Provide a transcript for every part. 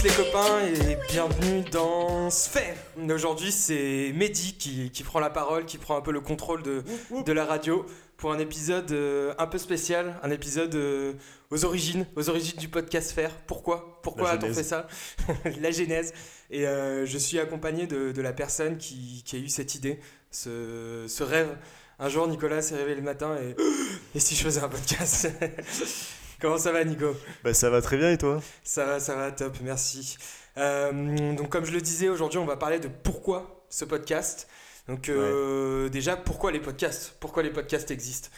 tous les copains et bienvenue dans Sphère. Aujourd'hui c'est Mehdi qui, qui prend la parole, qui prend un peu le contrôle de, de la radio pour un épisode euh, un peu spécial, un épisode euh, aux origines, aux origines du podcast Sphère. Pourquoi? Pourquoi a-t-on fait ça? La genèse. Et euh, je suis accompagné de, de la personne qui, qui a eu cette idée, ce, ce rêve. Un jour Nicolas s'est réveillé le matin et... Et si je faisais un podcast Comment ça va Nico? Bah ça va très bien et toi? Ça va, ça va, top, merci. Euh, donc comme je le disais, aujourd'hui on va parler de pourquoi ce podcast. Donc euh, déjà, pourquoi les podcasts? Pourquoi les podcasts existent?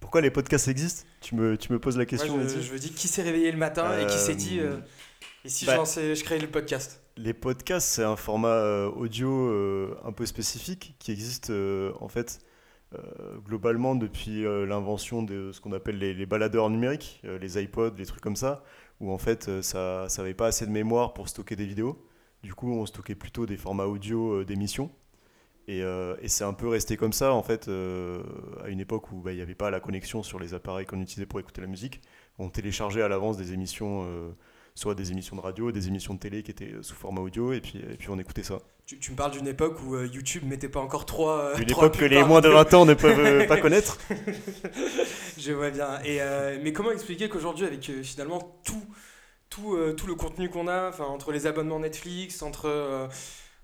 Pourquoi les podcasts existent? Tu me, tu me poses la Moi, question je, je veux dire, qui s'est réveillé le matin et qui s'est dit, euh, et si bah- je, lançais, je créais le podcast? Les podcasts c'est un format audio un peu spécifique qui existe en fait globalement depuis euh, l'invention de ce qu'on appelle les, baladeurs numériques, euh, les iPods, les trucs comme ça, où en fait euh, ça ça avait pas assez de mémoire pour stocker des vidéos. Du coup on stockait plutôt des formats audio euh, d'émissions. Et, euh, et c'est un peu resté comme ça, en fait, euh, à une époque où bah, il n'y avait pas la connexion sur les appareils qu'on utilisait pour écouter la musique. On téléchargeait à l'avance des émissions, euh, soit des émissions de radio, des émissions de télé qui étaient euh, sous format audio, et puis, et puis on écoutait ça. tu, tu me parles d'une époque où euh, YouTube mettait pas encore trois. euh, Une époque que les moins de vidéo. 20 ans ne peuvent euh, pas connaître. Je vois bien. Et, euh, mais comment expliquer qu'aujourd'hui, avec euh, finalement tout, tout, euh, tout le contenu qu'on a, entre les abonnements Netflix, entre, euh,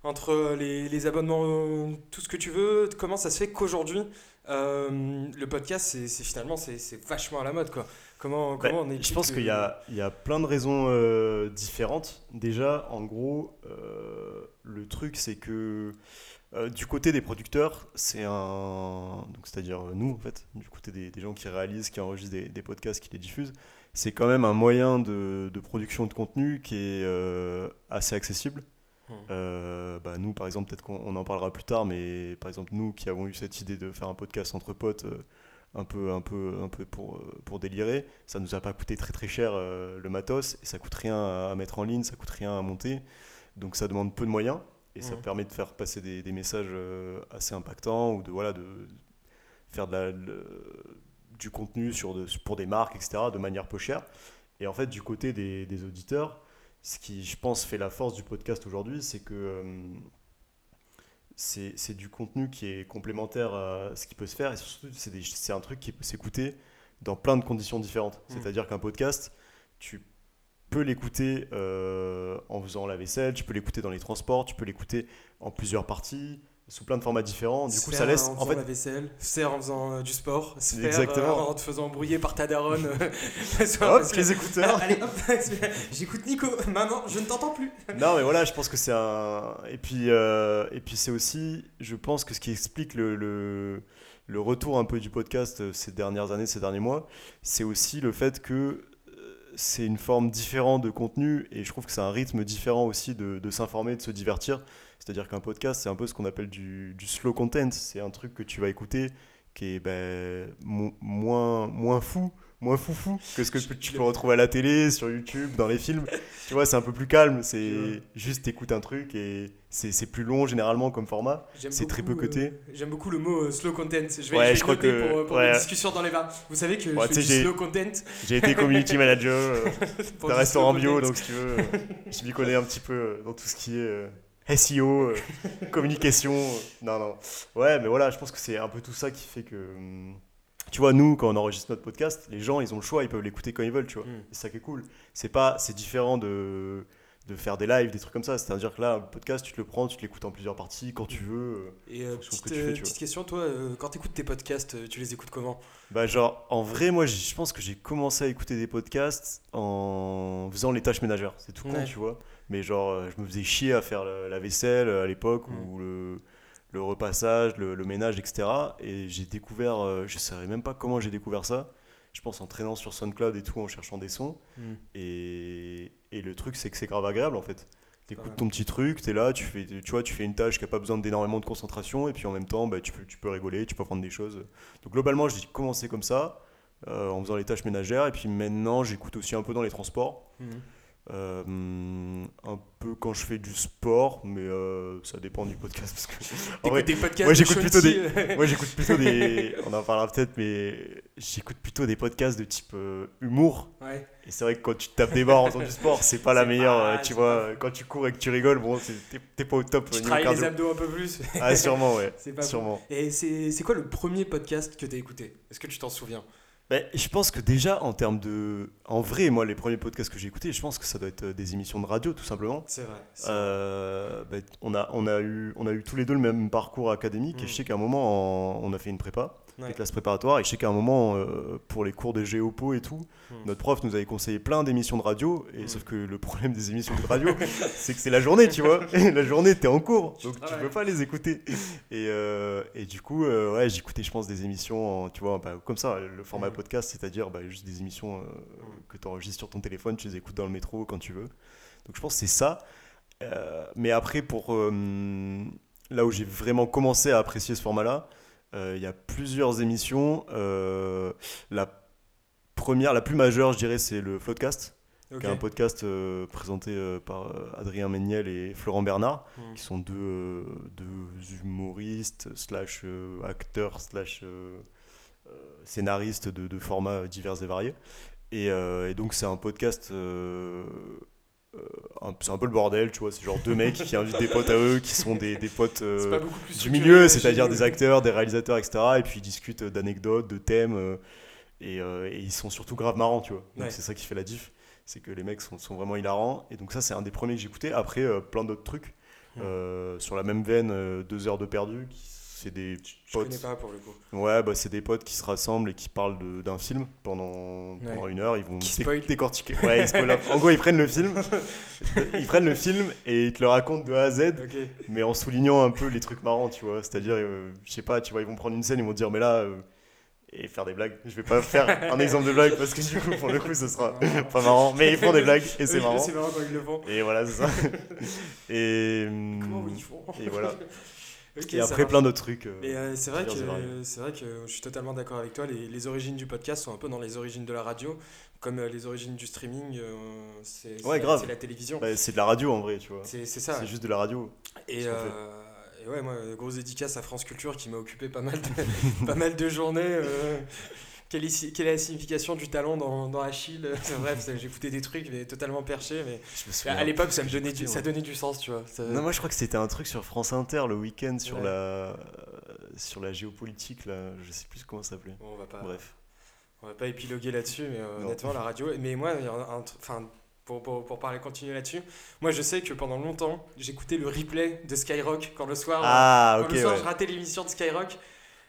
entre les, les abonnements, euh, tout ce que tu veux, comment ça se fait qu'aujourd'hui, euh, le podcast, c'est finalement, c'est c'est vachement à la mode, quoi. Comment, Bah, comment on je pense qu'il y a, il y a plein de raisons euh, différentes. Déjà, en gros, euh, le truc, c'est que euh, du côté des producteurs, c'est un. C'est-à-dire euh, nous, en fait, du côté des, des gens qui réalisent, qui enregistrent des, des podcasts, qui les diffusent, c'est quand même un moyen de, de production de contenu qui est euh, assez accessible. Hmm. Euh, bah, nous, par exemple, peut-être qu'on on en parlera plus tard, mais par exemple, nous qui avons eu cette idée de faire un podcast entre potes, euh, un peu, un peu, un peu pour, euh, pour délirer, ça nous a pas coûté très très cher euh, le matos, et ça coûte rien à, mettre en ligne, ça coûte rien à monter, donc ça demande peu de moyens, et ça permet de faire passer des, des messages euh, assez impactants, ou de, voilà, de faire de la, le- du contenu sur de, pour des marques, etc., de manière peu chère. Et en fait, du côté des, des auditeurs, ce qui, je pense, fait la force du podcast aujourd'hui, c'est que euh, c'est c'est du contenu qui est complémentaire à ce qui peut se faire, et surtout, c'est un truc qui peut s'écouter dans plein de conditions différentes. Mm. C'est-à-dire qu'un podcast, tu peux l'écouter euh, en faisant la vaisselle, tu peux l'écouter dans les transports, tu peux l'écouter en plusieurs parties, sous plein de formats différents. Du coup, ça laisse. En En fait, la vaisselle, faire en faisant euh, du sport, se faire Exactement. euh, en te faisant embrouiller par ta daronne. euh, hop, les écouteurs. Allez, hop, j'écoute Nico. Maman, je ne t'entends plus. Non, mais voilà, je pense que c'est un. Et puis, euh, et puis c'est aussi, je pense que ce qui explique le, le, le retour un peu du podcast euh, ces dernières années, ces derniers mois, c'est aussi le fait que euh, c'est une forme différente de contenu et je trouve que c'est un rythme différent aussi de, de s'informer, de se divertir. C'est-à-dire qu'un podcast, c'est un peu ce qu'on appelle du, du slow content. C'est un truc que tu vas écouter qui est ben, mo- moins, moins fou, moins foufou que ce que tu peux retrouver à la télé, sur YouTube, dans les films. Tu vois, c'est un peu plus calme. C'est juste t'écoutes un truc et c'est plus long généralement comme format. C'est très peu coté. euh, J'aime beaucoup le mot euh, slow content. Je vais, Ouais, je vais je crois que- pour, pour ouais. les discussions dans les bars. Vous savez que Ouais, je fais du slow content. J'ai été community manager euh, d'un du restaurant bio, donc si tu veux, euh, je m'y connais un petit peu dans tout ce qui est SEO, euh, communication. euh, non, non. Ouais, mais voilà, je pense que c'est un peu tout ça qui fait que. hum, Tu vois, nous, quand on enregistre notre podcast, les gens, ils ont le choix, ils peuvent l'écouter quand ils veulent, tu vois. Mm. C'est ça qui est cool. C'est pas, c'est différent de, de faire des lives, des trucs comme ça. C'est-à-dire que là, un podcast, tu te le prends, tu te l'écoutes en plusieurs parties, quand tu veux. euh. Et euh, petite, que tu euh, fais, tu petite question, toi, euh, quand tu écoutes tes podcasts, euh, tu les écoutes comment? Bah, genre, en vrai, moi, je pense que j'ai commencé à écouter des podcasts en faisant les tâches ménagères. C'est tout con, Ouais. tu vois. Mais genre, euh, je me faisais chier à faire la, vaisselle euh, à l'époque, Mm. ou le, le repassage, le, le ménage, etc. Et j'ai découvert, euh, je ne savais même pas comment j'ai découvert ça. Je pense en traînant sur SoundCloud et tout, en cherchant des sons. Et, et le truc, c'est que c'est grave agréable en fait. T'écoutes Ouais. ton petit truc, t'es là, tu fais, tu vois, tu fais une tâche qui a pas besoin d'énormément de concentration, et puis en même temps, bah, tu, peux, tu peux rigoler, tu peux apprendre des choses. Donc globalement, j'ai commencé comme ça, euh, en faisant les tâches ménagères, et puis maintenant, j'écoute aussi un peu dans les transports. Mhm. Euh, un peu quand je fais du sport, mais euh, ça dépend du podcast. Parce que, en vrai, des podcasts moi de j'écoute plutôt des, moi j'écoute plutôt des, on en parlera peut-être, mais j'écoute plutôt des podcasts de type euh, humour. Ouais. Et c'est vrai que quand tu tapes des barres en faisant du sport, c'est pas la meilleure. pas- tu vois, quand tu cours et que tu rigoles, bon, t'es pas au top Tu travailles les abdos un peu plus. Ah, sûrement, ouais. C'est pas. Sûrement. Et c'est c'est quoi le premier podcast que t'as écouté? Est-ce que tu t'en souviens? Ben, je pense que déjà, en termes de. En vrai, moi, les premiers podcasts que j'ai écoutés, je pense que ça doit être euh, des émissions de radio, tout simplement. C'est vrai. Euh, ben, on, a, on, a eu, on a eu tous les deux le même parcours académique et Mm. je sais qu'à un moment, en- on a fait une prépa, Ouais. des classes préparatoires, et je sais qu'à un moment, euh, pour les cours de géopo et tout, Mm. notre prof nous avait conseillé plein d'émissions de radio, et Mm. sauf que le problème des émissions de radio, c'est que c'est la journée, tu vois. la journée, t'es en cours, Tu donc tu travailles. peux pas les écouter. Et, euh, et du coup, euh, ouais, j'écoutais, je pense, des émissions, en- tu vois, bah, comme ça, le format Mm. podcast, c'est-à-dire bah, juste des émissions que tu enregistres sur ton téléphone, tu les écoutes dans le métro quand tu veux. Donc je pense que c'est ça. Mais après, pour là où j'ai vraiment commencé à apprécier ce format-là, il y a plusieurs émissions. Euh, la première, la plus majeure, je dirais, c'est le Floodcast, Ok. qui est un podcast euh, présenté euh, par euh, Adrien Méniel et Florent Bernard, Mm. qui sont deux, euh, deux humoristes, slash euh, acteurs, slash euh, euh, scénaristes de, de formats divers et variés. Et, euh, et donc c'est un podcast, euh, euh, c'est un peu le bordel, tu vois, c'est genre deux mecs qui invitent des potes à eux, qui sont des, des potes euh, du milieu, c'est-à-dire des acteurs, des réalisateurs, etc. Et puis ils discutent d'anecdotes, de thèmes, euh, et, euh, et ils sont surtout grave marrants, tu vois. Donc Ouais. c'est ça qui fait la diff, c'est que les mecs sont, sont vraiment hilarants. Et donc ça, c'est un des premiers que j'écoutais. Après, euh, plein d'autres trucs. Euh, sur la même veine, euh, deux heures de perdu, qui- c'est des Je connais potes. pas pour le coup. Ouais, bah, c'est des potes qui se rassemblent et qui parlent d'un film pendant, pendant une heure. Ils vont Qui dé- spoil. décortiquer. Ouais, ils spoilent. en gros, ils prennent le film, ils prennent le film et ils te le racontent de A à Z mais en soulignant un peu les trucs marrants, tu vois. C'est-à-dire, euh, je sais pas, tu vois, ils vont prendre une scène, ils vont dire, mais là, euh, et faire des blagues. Je vais pas faire un exemple de blague parce que du coup, pour le coup, ce sera pas marrant. Mais ils font des blagues et c'est Oui, marrant. C'est marrant quand ils le font. Et voilà, c'est ça. Et, Comment hum, ils font? et voilà. Et après, plein d'autres trucs. euh, Mais euh, c'est vrai que c'est vrai que je suis totalement d'accord avec toi. Les, les origines du podcast sont un peu dans les origines de la radio, comme euh, les origines du streaming. euh, c'est c'est Ouais, la- grave. c'est la télévision. bah, c'est de la radio en vrai, tu vois. c'est c'est ça. C'est juste de la radio. Euh, et ouais, moi, grosse dédicace à France Culture qui m'a occupé pas mal de, pas mal de journées. Quelle, est, quelle est la signification du talent dans, dans Achille? Bref, j'écoutais des trucs mais totalement perchés. Mais Je me souviens. à l'époque, ça me donnait du, ça donnait du sens, tu vois. Ça- Non, moi je crois que c'était un truc sur France Inter le week-end sur, Ouais. la... euh, sur la géopolitique, là. Je sais plus comment ça s'appelait. Bon, on va pas. Bref. On va pas épiloguer là-dessus, mais euh, honnêtement, la radio. Mais moi, enfin, pour, pour, pour parler, continuer là-dessus, moi je sais que pendant longtemps, j'écoutais le replay de Skyrock quand le soir, Ah, quand ok, le soir ouais. je ratais l'émission de Skyrock.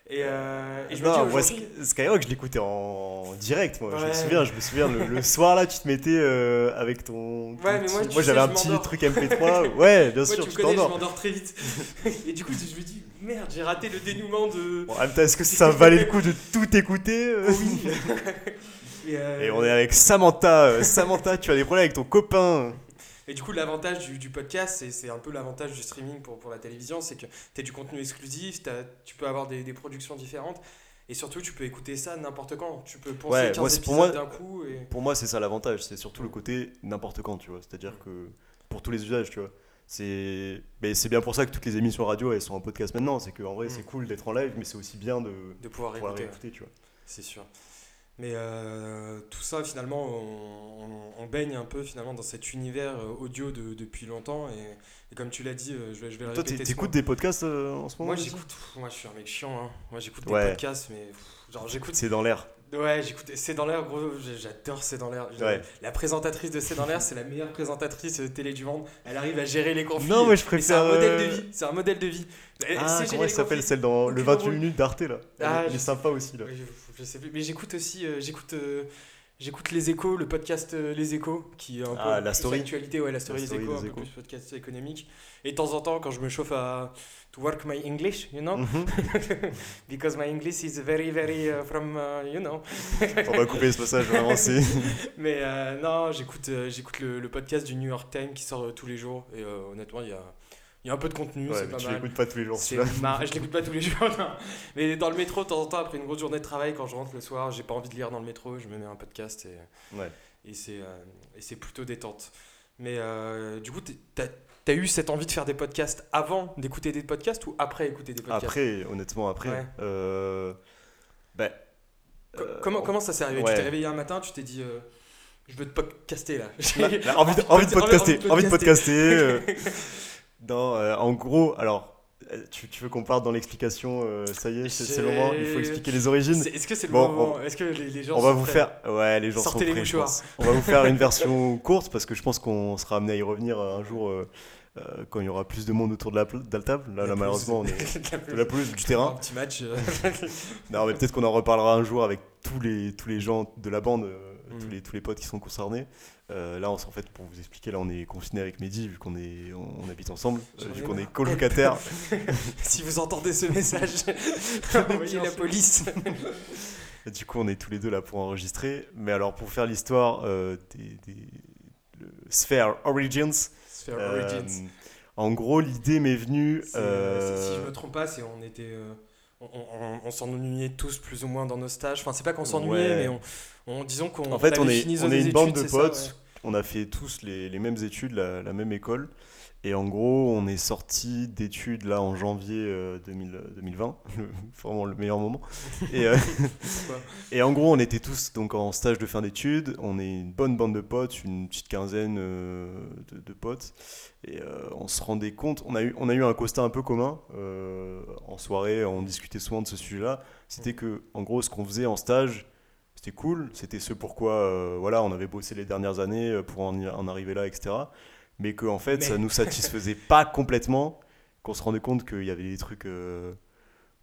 Et, euh, et je me Non, dis moi, Skyrock, je l'écoutais en direct, moi. Je me Ouais. souviens, je me souviens, le, le soir là, tu te mettais euh, avec ton. ton Ouais, mais moi, petit- tu sais, j'avais un petit truc MP3. Ouais, bien Moi, sûr, tu me tu connais, je t'endors. m'endors très vite. et du coup, je me dis, merde, j'ai raté le dénouement de. Bon, est-ce que ça valait le coup de tout écouter euh Oui. et, euh, Et on est avec Samantha. euh, Samantha, tu as des problèmes avec ton copain. Et du coup, l'avantage du, du podcast, c'est un peu l'avantage du streaming pour, pour la télévision, c'est que tu as du contenu exclusif, tu peux avoir des, des productions différentes, et surtout, tu peux écouter ça n'importe quand. Tu peux penser Ouais, 15 moi, c'est- pour épisodes moi- d'un coup. Et... Pour moi, c'est ça l'avantage. C'est surtout le côté n'importe quand, tu vois. C'est-à-dire que pour tous les usages, tu vois. C'est mais c'est bien pour ça que toutes les émissions radio elles sont en podcast maintenant. C'est qu'en vrai, Mm. c'est cool d'être en live, mais c'est aussi bien de De pouvoir pouvoir écouter, tu vois. c'est sûr. Mais euh, tout ça, finalement, on, on- on baigne un peu finalement dans cet univers euh, audio de- depuis longtemps. Et, et comme tu l'as dit, euh, je vais, je vais le Toi, t'écoutes des podcasts euh, en ce moment Moi, j'écoute. Moi, je suis un mec chiant. hein. Moi, j'écoute des podcasts, mais pff, genre, j'écoute C'est dans l'air. Ouais, j'écoute C'est dans l'air, gros. J'adore C'est dans l'air. Ouais. La présentatrice de C'est dans l'air, c'est la meilleure présentatrice télé du monde. Elle arrive à gérer les conflits. Non, moi, je Mais c'est un préfère, modèle de vie. C'est un modèle de vie. Ah, comment elle s'appelle celle dans le Aucune 28 rôle. minutes d'Arte là Elle, Ah, est- je sympa aussi là. Oui, je, je sais plus. Mais j'écoute aussi. euh, j'écoute. euh, J'écoute Les Échos, le podcast euh, Les Échos, qui est un peu Ah, la plus story. actualité, ouais, la story, La story Les Échos, des un peu plus podcast économique. Et de temps en temps, quand je me chauffe à to work my English, you know, Mhm. because my English is very, very uh, from, uh, you know? On va couper ce passage vraiment. C'est Mais non, j'écoute j'écoute le, le podcast du New York Times qui sort tous les jours. Et honnêtement, il y a, Il y a un peu de contenu, Ouais, c'est pas tu mal. l'écoutes pas tous les jours. C'est mar- Je l'écoute pas tous les jours, non. Mais dans le métro, de temps en temps, après une grosse journée de travail, quand je rentre le soir, j'ai pas envie de lire dans le métro, je me mets un podcast et, Ouais. et c'est euh, et c'est plutôt détente. Mais euh, du coup, t'as as eu cette envie de faire des podcasts avant d'écouter des podcasts ou après écouter des podcasts? Après, honnêtement, après. Ouais. euh, ben, euh, comment, comment ça s'est arrivé? Tu t'es réveillé un matin, tu t'es dit je veux te podcaster là. Là, là, envie, de, envie de podcaster, envie de podcaster. non, euh, en gros, alors, euh, tu, tu veux qu'on parte dans l'explication euh, Ça y est, c'est le moment, il faut expliquer les origines. Est-ce que c'est le Bon, moment Est-ce que les, les gens On va vous prêts faire, ouais, les gens Sortez sont les prêts, mouchoirs. On va vous faire une version courte parce que je pense qu'on sera amené à y revenir un jour euh, quand il y aura plus de monde autour de la, pl- de la table. Là, La là, malheureusement, on est La de la pelouse, du Un terrain. petit match. Non, mais peut-être qu'on en reparlera un jour avec tous les, tous les gens de la bande, euh, Mm. tous, les, tous les potes qui sont concernés. Euh, là, on, en fait, pour vous expliquer, là, on est confiné avec Mehdi vu qu'on est, on, on habite ensemble, euh, vu qu'on est marre. colocataires. si vous entendez ce message, envoyez la police. Du coup, on est tous les deux là pour enregistrer. Mais alors, pour faire l'histoire euh, des, des- le Sphere Origins, Sphere Origins. en gros, l'idée m'est venue. Si je me trompe pas, c'est on était, on, on- on s'ennuyait tous plus ou moins dans nos stages. Enfin, c'est pas qu'on s'ennuyait, Ouais. mais on, on- disons qu'on En fait, on est- on est une études, bande de ça, potes. ouais. on a fait tous les, les mêmes études, la, la même école. Et en gros, on est sorti d'études là en janvier euh, 2000 2020, le- vraiment le meilleur moment. Et, euh, et en gros, on était tous donc en stage de fin d'études. On est une bonne bande de potes, une petite quinzaine euh, de, de potes. Et euh, on se rendait compte, on a eu, on a eu un constat un peu commun euh, en soirée, on discutait souvent de ce sujet-là. C'était que, en gros, ce qu'on faisait en stage, c'était cool. C'était ce pourquoi euh, voilà, on avait bossé les dernières années euh, pour en, y- en arriver là, etc. Mais qu'en en fait, Mais- ça nous satisfaisait pas complètement. Qu'on se rendait compte qu'il y avait des trucs. euh,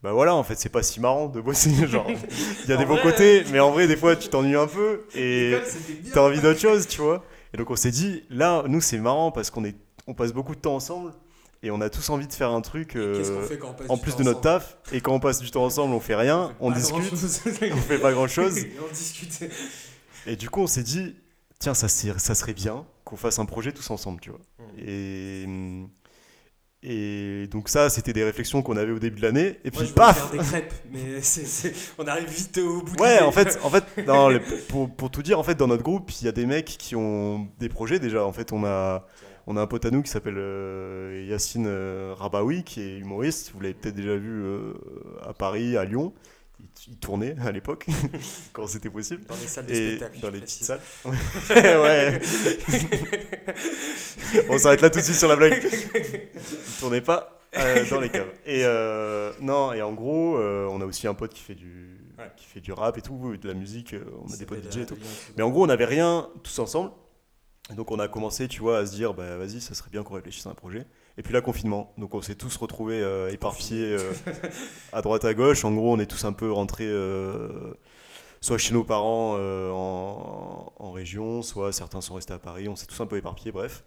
Bah voilà, en fait, c'est pas si marrant de bosser. Genre, il y a des bons côtés, mais en vrai, des fois, tu t'ennuies un peu et t'as envie d'autre chose, tu vois. Et donc, on s'est dit, là, nous, c'est marrant parce qu'on est, on passe beaucoup de temps ensemble et on a tous envie de faire un truc. euh, en plus de notre taf, et quand on passe du temps ensemble, on fait rien, on discute, on fait pas grand chose. Et on discute. Et du coup, on s'est dit, tiens, ça, ça serait bien qu'on fasse un projet tous ensemble, tu vois. Mm. Et, et donc, ça, c'était des réflexions qu'on avait au début de l'année. Et Moi, puis, je paf faire des crêpes, mais c'est- c'est- on arrive vite au bout Ouais, en fait, en fait non, pour, pour tout dire, en fait, dans notre groupe, il y a des mecs qui ont des projets déjà. En fait, on a, on a un pote à nous qui s'appelle euh, Yacine euh, Rabaoui, qui est humoriste. Vous l'avez peut-être déjà vu euh, à Paris, à Lyon. Il, il tournait à l'époque, quand c'était possible. Dans les salles de Et spectacle. dans les petites salles. ouais. On s'arrête là tout de suite sur la blague. Il tournait pas euh, dans les caves. Et euh, non, et en gros, euh, on a aussi un pote qui fait du, Ouais. qui fait du rap et tout, de la musique. on a des potes DJ et tout. Mais en gros, on n'avait rien tous ensemble. Et donc on a commencé, tu vois, à se dire, bah vas-y, ça serait bien qu'on réfléchisse à un projet. Et puis là, confinement. Donc on s'est tous retrouvés euh, éparpillés euh, à droite à gauche. En gros, on est tous un peu rentrés euh, soit chez nos parents en, en région, soit certains sont restés à Paris. On s'est tous un peu éparpillés, bref.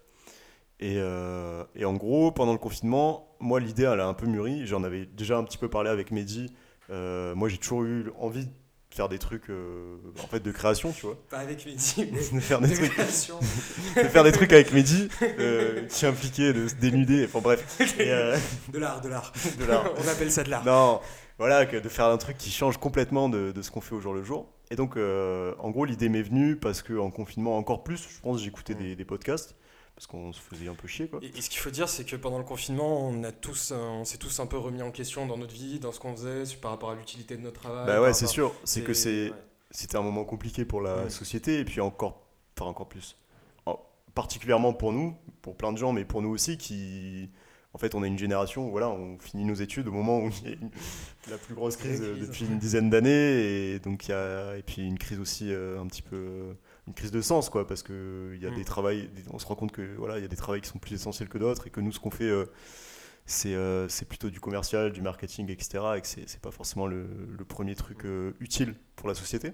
Et, et en gros, pendant le confinement, moi, l'idée, elle a un peu mûri. J'en avais déjà un petit peu parlé avec Mehdi. Moi, j'ai toujours eu envie faire des trucs euh, en fait de création, tu vois. Pas avec Mehdi, mais De faire des de trucs création. de faire des trucs avec Mehdi euh, qui impliquaient de se dénuder, enfin bref, et, euh, De l'art, de l'art. de l'art. On appelle ça de l'art. Non, voilà, que de faire un truc qui change complètement de, de ce qu'on fait au jour le jour. Et donc, euh, en gros, l'idée m'est venue parce qu'en confinement, encore plus, je pense, j'écoutais Mm. des, des podcasts parce qu'on se faisait un peu chier, quoi. Et, et ce qu'il faut dire, c'est que pendant le confinement, on, a tous, euh, on s'est tous un peu remis en question dans notre vie, dans ce qu'on faisait, par rapport à l'utilité de notre travail. Bah ouais, c'est sûr, c'est que c'est, ouais. c'était un moment compliqué pour la Ouais. société et puis encore, enfin encore plus, En- particulièrement pour nous, pour plein de gens, mais pour nous aussi qui, en fait, on est une génération, voilà, on finit nos études au moment où il y a une- la plus grosse crise depuis une dizaine d'années et donc il y a et puis une crise aussi euh, un petit peu une crise de sens quoi parce que il y a Mm. des travails, on se rend compte que voilà, il y a des travails qui sont plus essentiels que d'autres et que nous ce qu'on fait euh, c'est euh, plutôt du commercial, du marketing, etc. Et que c'est pas forcément le, le premier truc euh, utile pour la société.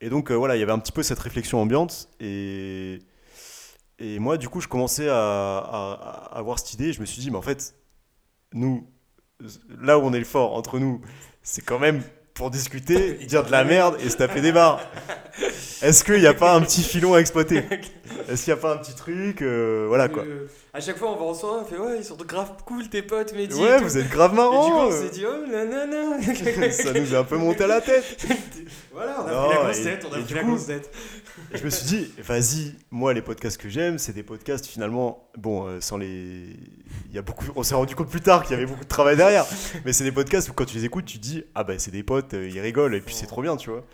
Et donc voilà, il y avait un petit peu cette réflexion ambiante. Et, et moi, du coup, je commençais à, à- à avoir cette idée. Je me suis dit, mais en fait, nous, là où on est le fort entre nous, c'est quand même pour discuter, dire de la merde et se taper des barres. Est-ce qu'il n'y a pas un petit filon à exploiter? Est-ce qu'il n'y a pas un petit truc euh, Voilà quoi. Euh, à chaque fois, on va en soirée, on fait ouais, ils sont grave cool tes potes, mais Ouais, vous êtes grave Et du coup, marrant. on s'est dit, oh nanana. ça nous a un peu monté à la tête. voilà, on a Non, pris la grosse tête, on a pris la coup- grosse tête. Je me suis dit, vas-y, moi les podcasts que j'aime, c'est des podcasts finalement, bon, euh, sans les, il y a beaucoup, on s'est rendu compte plus tard qu'il y avait beaucoup de travail derrière, mais c'est des podcasts où quand tu les écoutes, tu te dis, ah bah c'est des potes, euh, ils rigolent et puis c'est trop bien, tu vois.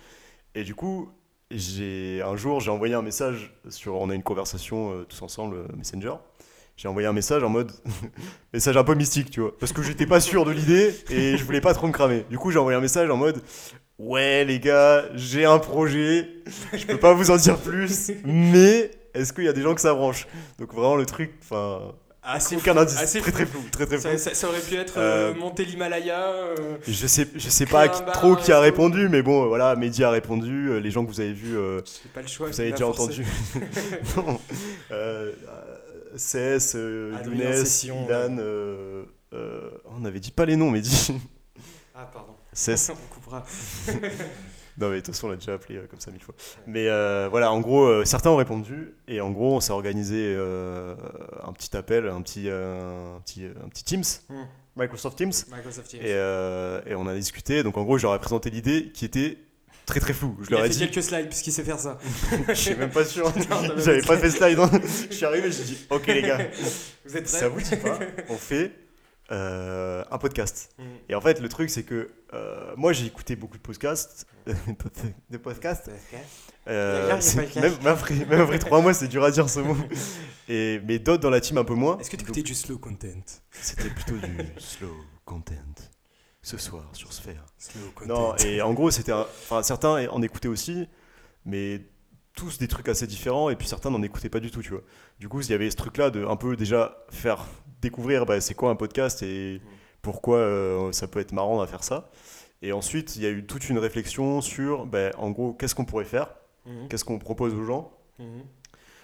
Et du coup, j'ai un jour, j'ai envoyé un message sur, on a une conversation euh, tous ensemble, Messenger. J'ai envoyé un message en mode message un peu mystique, tu vois, parce que j'étais pas sûr de l'idée et je voulais pas trop me cramer. Du coup, j'ai envoyé un message en mode ouais les gars, j'ai un projet, je peux pas vous en dire plus, mais est-ce qu'il y a des gens que ça branche? Donc vraiment le truc, enfin, Assez aucun flou, indice, assez très très flou. très très flou. Ça, ça- ça aurait pu être euh, Euh, monter l'Himalaya. euh, Je sais, je sais pas bar, trop qui a répondu, mais bon, voilà, Mehdi a répondu, les gens que vous avez vus, euh, J'ai pas le choix. vous avez déjà entendu. non. CS, Adrien Younes, Ilan, on avait dit pas les noms, Mehdi. Ah, pardon. CS. on coupera. Non mais de toute façon on l'a déjà appelé euh, comme ça mille fois. Mais euh, voilà, en gros, euh, certains ont répondu et en gros on s'est organisé un petit appel, un petit, un petit, un petit Teams, Hmm. Microsoft Teams, Microsoft Teams. et, et on a discuté. Donc en gros, je leur ai présenté l'idée qui était très très floue. Je Il leur a ai fait dit, quelques slides puisqu'il sait faire ça. je suis même pas sûr, j'avais pas pas fait slide. hein. Je suis arrivé, j'ai dit, ok les gars, Vous êtes prêts ça vous dit pas On fait euh, un podcast. Hmm. Et en fait, le truc c'est que euh, moi j'ai écouté beaucoup de podcasts, de podcasts. Euh, même, après, même après trois mois, c'est dur à dire ce mot. Et, mais d'autres dans la team un peu moins. Est-ce que Donc, t'écoutais du slow content? C'était plutôt du slow content. Ce soir sur Sphère. Slow content. Non, et en gros, c'était. Enfin, certains en écoutaient aussi, mais tous des trucs assez différents, et puis certains n'en écoutaient pas du tout, tu vois. Du coup, il y avait ce truc-là de un peu déjà faire découvrir bah, c'est quoi un podcast et pourquoi euh, ça peut être marrant à faire ça. Et ensuite, il y a eu toute une réflexion sur, bah, en gros, qu'est-ce qu'on pourrait faire? Mhm. Qu'est-ce qu'on propose aux gens? Mhm.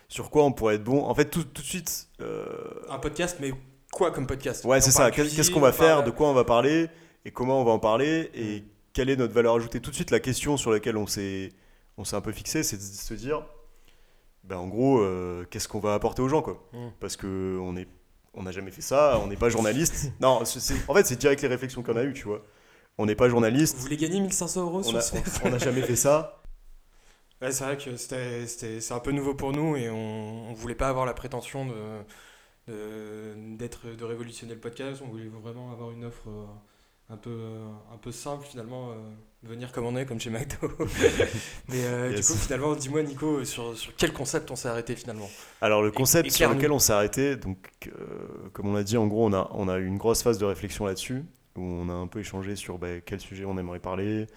Sur quoi on pourrait être bon? En fait, tout, tout de suite. euh, Un podcast, mais quoi comme podcast? Ouais, c'est ça. Qu'est-ce qu'on va parle- faire? De quoi on va parler? Et comment on va en parler? Et Mm. quelle est notre valeur ajoutée? Tout de suite, la question sur laquelle on s'est on s'est un peu fixé, c'est de se dire, ben, en gros, euh, qu'est-ce qu'on va apporter aux gens, quoi? Parce que on est, on n'a jamais fait ça, on n'est pas journaliste. non, c'est- en fait, c'est direct les réflexions qu'on a eues, tu vois. On n'est pas journaliste, Vous voulez gagner 1500 euros on sur on n'a jamais fait ça. Ouais, c'est vrai que c'était, c'était- c'est un peu nouveau pour nous et on, on voulait pas avoir la prétention de, de, d'être, de révolutionner le podcast. On voulait vraiment avoir une offre euh, un peu, euh, un peu simple finalement, euh, venir comme on est, comme chez McDo. Mais euh, Yes. du coup, finalement, dis-moi Nico, sur, sur quel concept on s'est arrêté finalement? Alors le concept sur lequel on s'est arrêté, donc euh, comme on l'a dit, en gros, on a, on a eu une grosse phase de réflexion là-dessus, où on a un peu échangé sur bah, quel sujet on aimerait parler,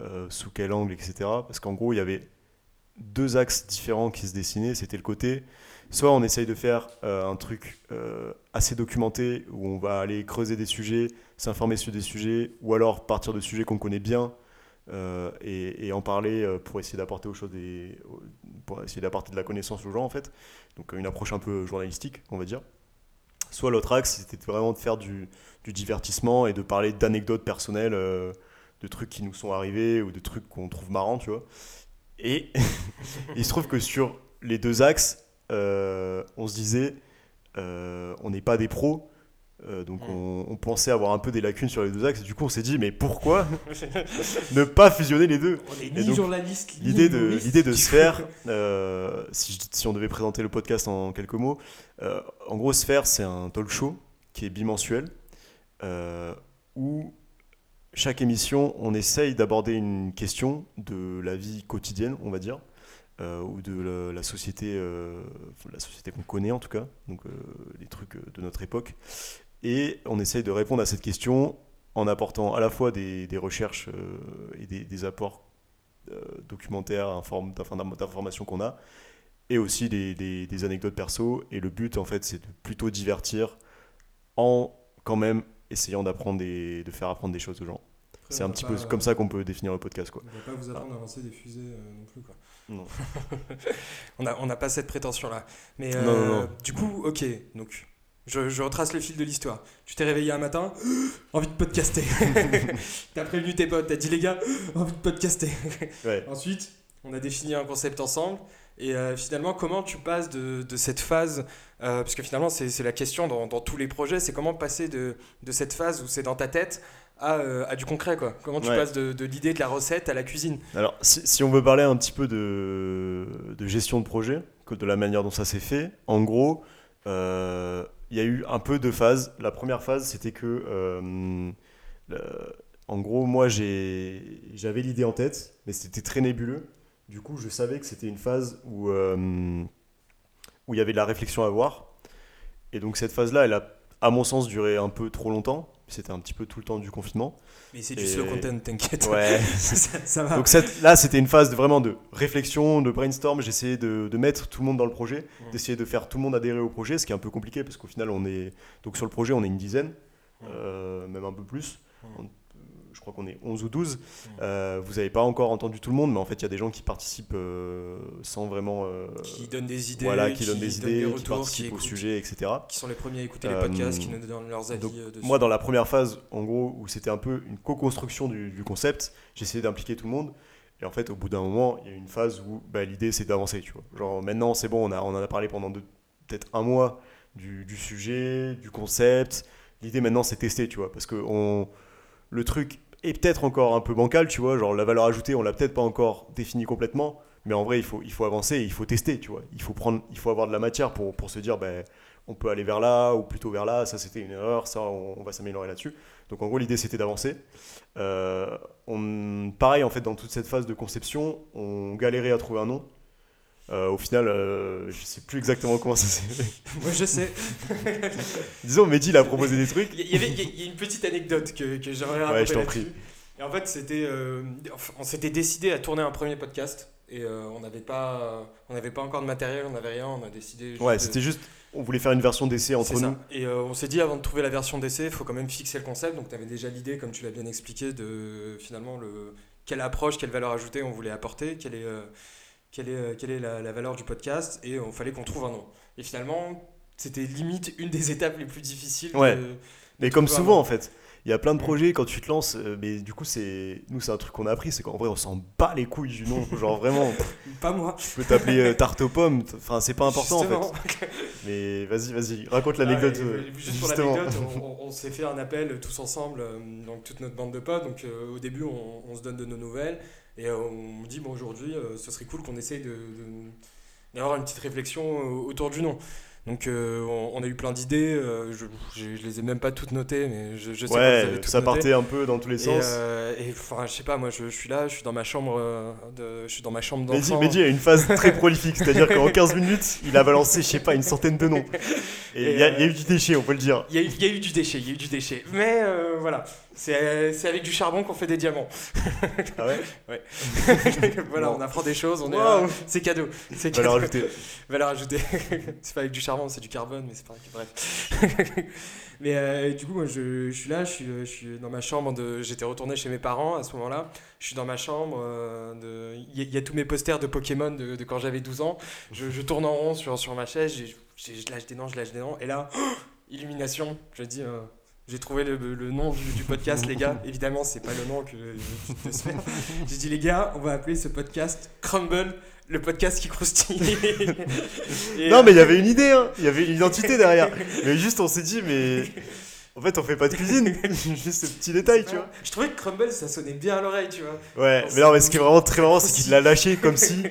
euh, sous quel angle, etc. Parce qu'en gros, il y avait deux axes différents qui se dessinaient. C'était le côté, soit on essaye de faire euh, un truc euh, assez documenté, où on va aller creuser des sujets, s'informer sur des sujets, ou alors partir de sujets qu'on connaît bien. euh, et, en parler euh, pour essayer d'apporter aux choses des, pour essayer d'apporter de la connaissance aux gens en fait donc euh, une approche un peu journalistique, on va dire. Soit l'autre axe, c'était vraiment de faire du, divertissement et de parler d'anecdotes personnelles, de trucs qui nous sont arrivés ou de trucs qu'on trouve marrants, tu vois. Et il se trouve que sur les deux axes, on se disait, on n'est pas des pros, euh, donc Mm. on, on pensait avoir un peu des lacunes sur les deux axes. Et du coup, on s'est dit, mais pourquoi ne pas fusionner les deux On est ni donc, journaliste, L'idée de, l'idée de. Sphère, euh, si, on devait présenter le podcast en quelques mots, euh, en gros, Sphère, c'est un talk show qui est bimensuel, où chaque émission, on essaye d'aborder une question de la vie quotidienne, on va dire, euh, ou de la, la société, euh, la société qu'on connaît en tout cas, donc euh, les trucs de notre époque. Et on essaye de répondre à cette question en apportant à la fois des, des recherches euh, et des, des apports euh, documentaires, inform- d'informations qu'on a, et aussi des, des- des anecdotes perso. Et le but, en fait, c'est de plutôt divertir en quand même essayant d'apprendre des, de faire apprendre des choses aux gens. C'est un petit peu comme ça qu'on peut définir le podcast, quoi. On va pas vous apprendre à lancer des fusées euh, non plus quoi. Non. on n'a on pas cette prétention là. Mais Non, non, non. du coup, ok, donc je, je retrace le fil de l'histoire. Tu t'es réveillé un matin, envie de podcaster. t'as prévenu tes potes, t'as dit les gars, envie de podcaster. Ouais. Ensuite, on a défini un concept ensemble. Et euh, finalement, comment tu passes de, de cette phase, euh, parce que finalement c'est la question dans, dans, tous les projets, c'est comment passer de, de cette phase où c'est dans ta tête à, euh, à, du concret quoi. Comment tu passes de, de l'idée de la recette à la cuisine? Alors si, si, on veut parler un petit peu de, de gestion de projet, de la manière dont ça s'est fait, en gros, il y a eu un peu de phases. La première phase, c'était que en gros, moi, j'avais l'idée en tête, mais c'était très nébuleux. Du coup, je savais que c'était une phase où, euh, il y avait de la réflexion à avoir. Et donc, cette phase-là, elle a, à mon sens, duré un peu trop longtemps. C'était un petit peu tout le temps du confinement. Mais c'est du slow content, t'inquiète. Ouais. ça, va. Donc cette, là, c'était une phase de, vraiment de réflexion, de brainstorm. J'essayais de, de, mettre tout le monde dans le projet, d'essayer de faire tout le monde adhérer au projet, ce qui est un peu compliqué parce qu'au final, on est donc sur le projet, on est une dizaine, euh, même un peu plus crois qu'on est 11 ou 12. Euh, vous n'avez pas encore entendu tout le monde, mais en fait, il y a des gens qui participent euh, sans vraiment. Euh, qui donnent des idées, voilà, qui, donnent des idées, qui participent au sujet, etc. Qui sont les premiers à écouter les podcasts, qui nous donnent leurs avis. dessus. Moi, dans la première phase, en gros, où c'était un peu une co-construction du, concept, j'essayais d'impliquer tout le monde. Et en fait, au bout d'un moment, il y a une phase où bah, l'idée, c'est d'avancer. Tu vois. Genre, maintenant, c'est bon, on, a, on en a parlé pendant peut-être un mois du, du, sujet, du concept. L'idée, maintenant, c'est tester, tu vois. Parce que on, le truc est peut-être encore un peu bancal, tu vois, genre la valeur ajoutée, on l'a peut-être pas encore définie complètement, mais en vrai, il faut, il faut avancer, il faut tester, tu vois. Il faut, prendre, il faut avoir de la matière pour, pour se dire, ben, on peut aller vers là ou plutôt vers là, ça c'était une erreur, ça on, va s'améliorer là-dessus. Donc en gros, l'idée c'était d'avancer. Euh, pareil, en fait, dans toute cette phase de conception, on galérait à trouver un nom. Euh, au final, euh, je sais plus exactement comment ça s'est fait. Moi, je sais. Disons, Mehdi, il a proposé des trucs. Il y, avait, il y a une petite anecdote que, que j'aimerais raconter. Ouais, je t'en prie. Et en fait, c'était, euh, on s'était décidé à tourner un premier podcast. Et euh, on n'avait pas, on n'avait pas encore de matériel, on n'avait rien. On a décidé. Ouais, c'était juste. On voulait faire une version d'essai entre nous. Et on s'est dit, avant de trouver la version d'essai, il faut quand même fixer le concept. Donc, tu avais déjà l'idée, comme tu l'as bien expliqué, de finalement le, quelle approche, quelle valeur ajoutée on voulait apporter, quelle est quelle est, euh, quelle est la, valeur du podcast et il fallait qu'on trouve un nom. Et finalement, c'était limite une des étapes les plus difficiles. Ouais. mais comme souvent en fait. Il y a plein de projets quand tu te lances, euh, mais du coup, c'est nous, c'est un truc qu'on a appris, c'est qu'en vrai, on s'en bat les couilles du nom. Genre vraiment. pas moi. Tu peux t'appeler euh, tarte aux pommes, enfin, c'est pas important en fait. mais vas-y, vas-y, raconte l'anecdote. juste pour l'anecdote, on, s'est fait un appel tous ensemble, donc toute notre bande de potes. Donc au début, on, on, se donne de nos nouvelles. Et euh, on me dit, bon, aujourd'hui, euh, ce serait cool qu'on essaye de, d'avoir une petite réflexion euh, autour du nom. Donc on, a eu plein d'idées, je, je, les ai même pas toutes notées, mais je, je sais ouais, vous avez ça partait un peu dans tous les sens. Et enfin, je sais pas, moi je, suis là, je suis dans ma chambre, de, je suis dans ma chambre d'enfant. Mehdi, a une phase très prolifique, c'est-à-dire qu'en 15 minutes, il a balancé, je sais pas, une centaine de noms. Et il y, a eu du déchet, on peut le dire. Il y, y, a eu du déchet, il y a eu du déchet. Mais voilà, c'est avec du charbon qu'on fait des diamants. Ah ouais Ouais. voilà, on apprend des choses, on est c'est cadeau. C'est Valeur ajoutée. Valeur ajoutée. c'est pas avec du charbon, c'est du carbone, mais c'est pas bref. mais euh, du coup, moi, je, je, suis là, je suis, je suis dans ma chambre. De... J'étais retourné chez mes parents à ce moment-là. Je suis dans ma chambre. Euh, de... Il, y a, tous mes posters de Pokémon de, de quand j'avais 12 ans. Je, je, tourne en rond sur, sur ma chaise. Je, je lâche des noms, je lâche des noms. Et là, illumination. Je dis. Euh, j'ai trouvé le, le nom du, podcast, les gars. Évidemment, c'est pas le nom que je se faire. J'ai dit, les gars, on va appeler ce podcast Crumble, le podcast qui croustille. non, mais il y avait une idée, hein. il y avait une identité derrière. Mais juste, on s'est dit, mais en fait, on fait pas de cuisine, juste ce petit détail, tu vois. Je trouvais que Crumble, ça sonnait bien à l'oreille, tu vois. Ouais, mais non, mais ce qui est vraiment très marrant, c'est qu'il l'a lâché comme si,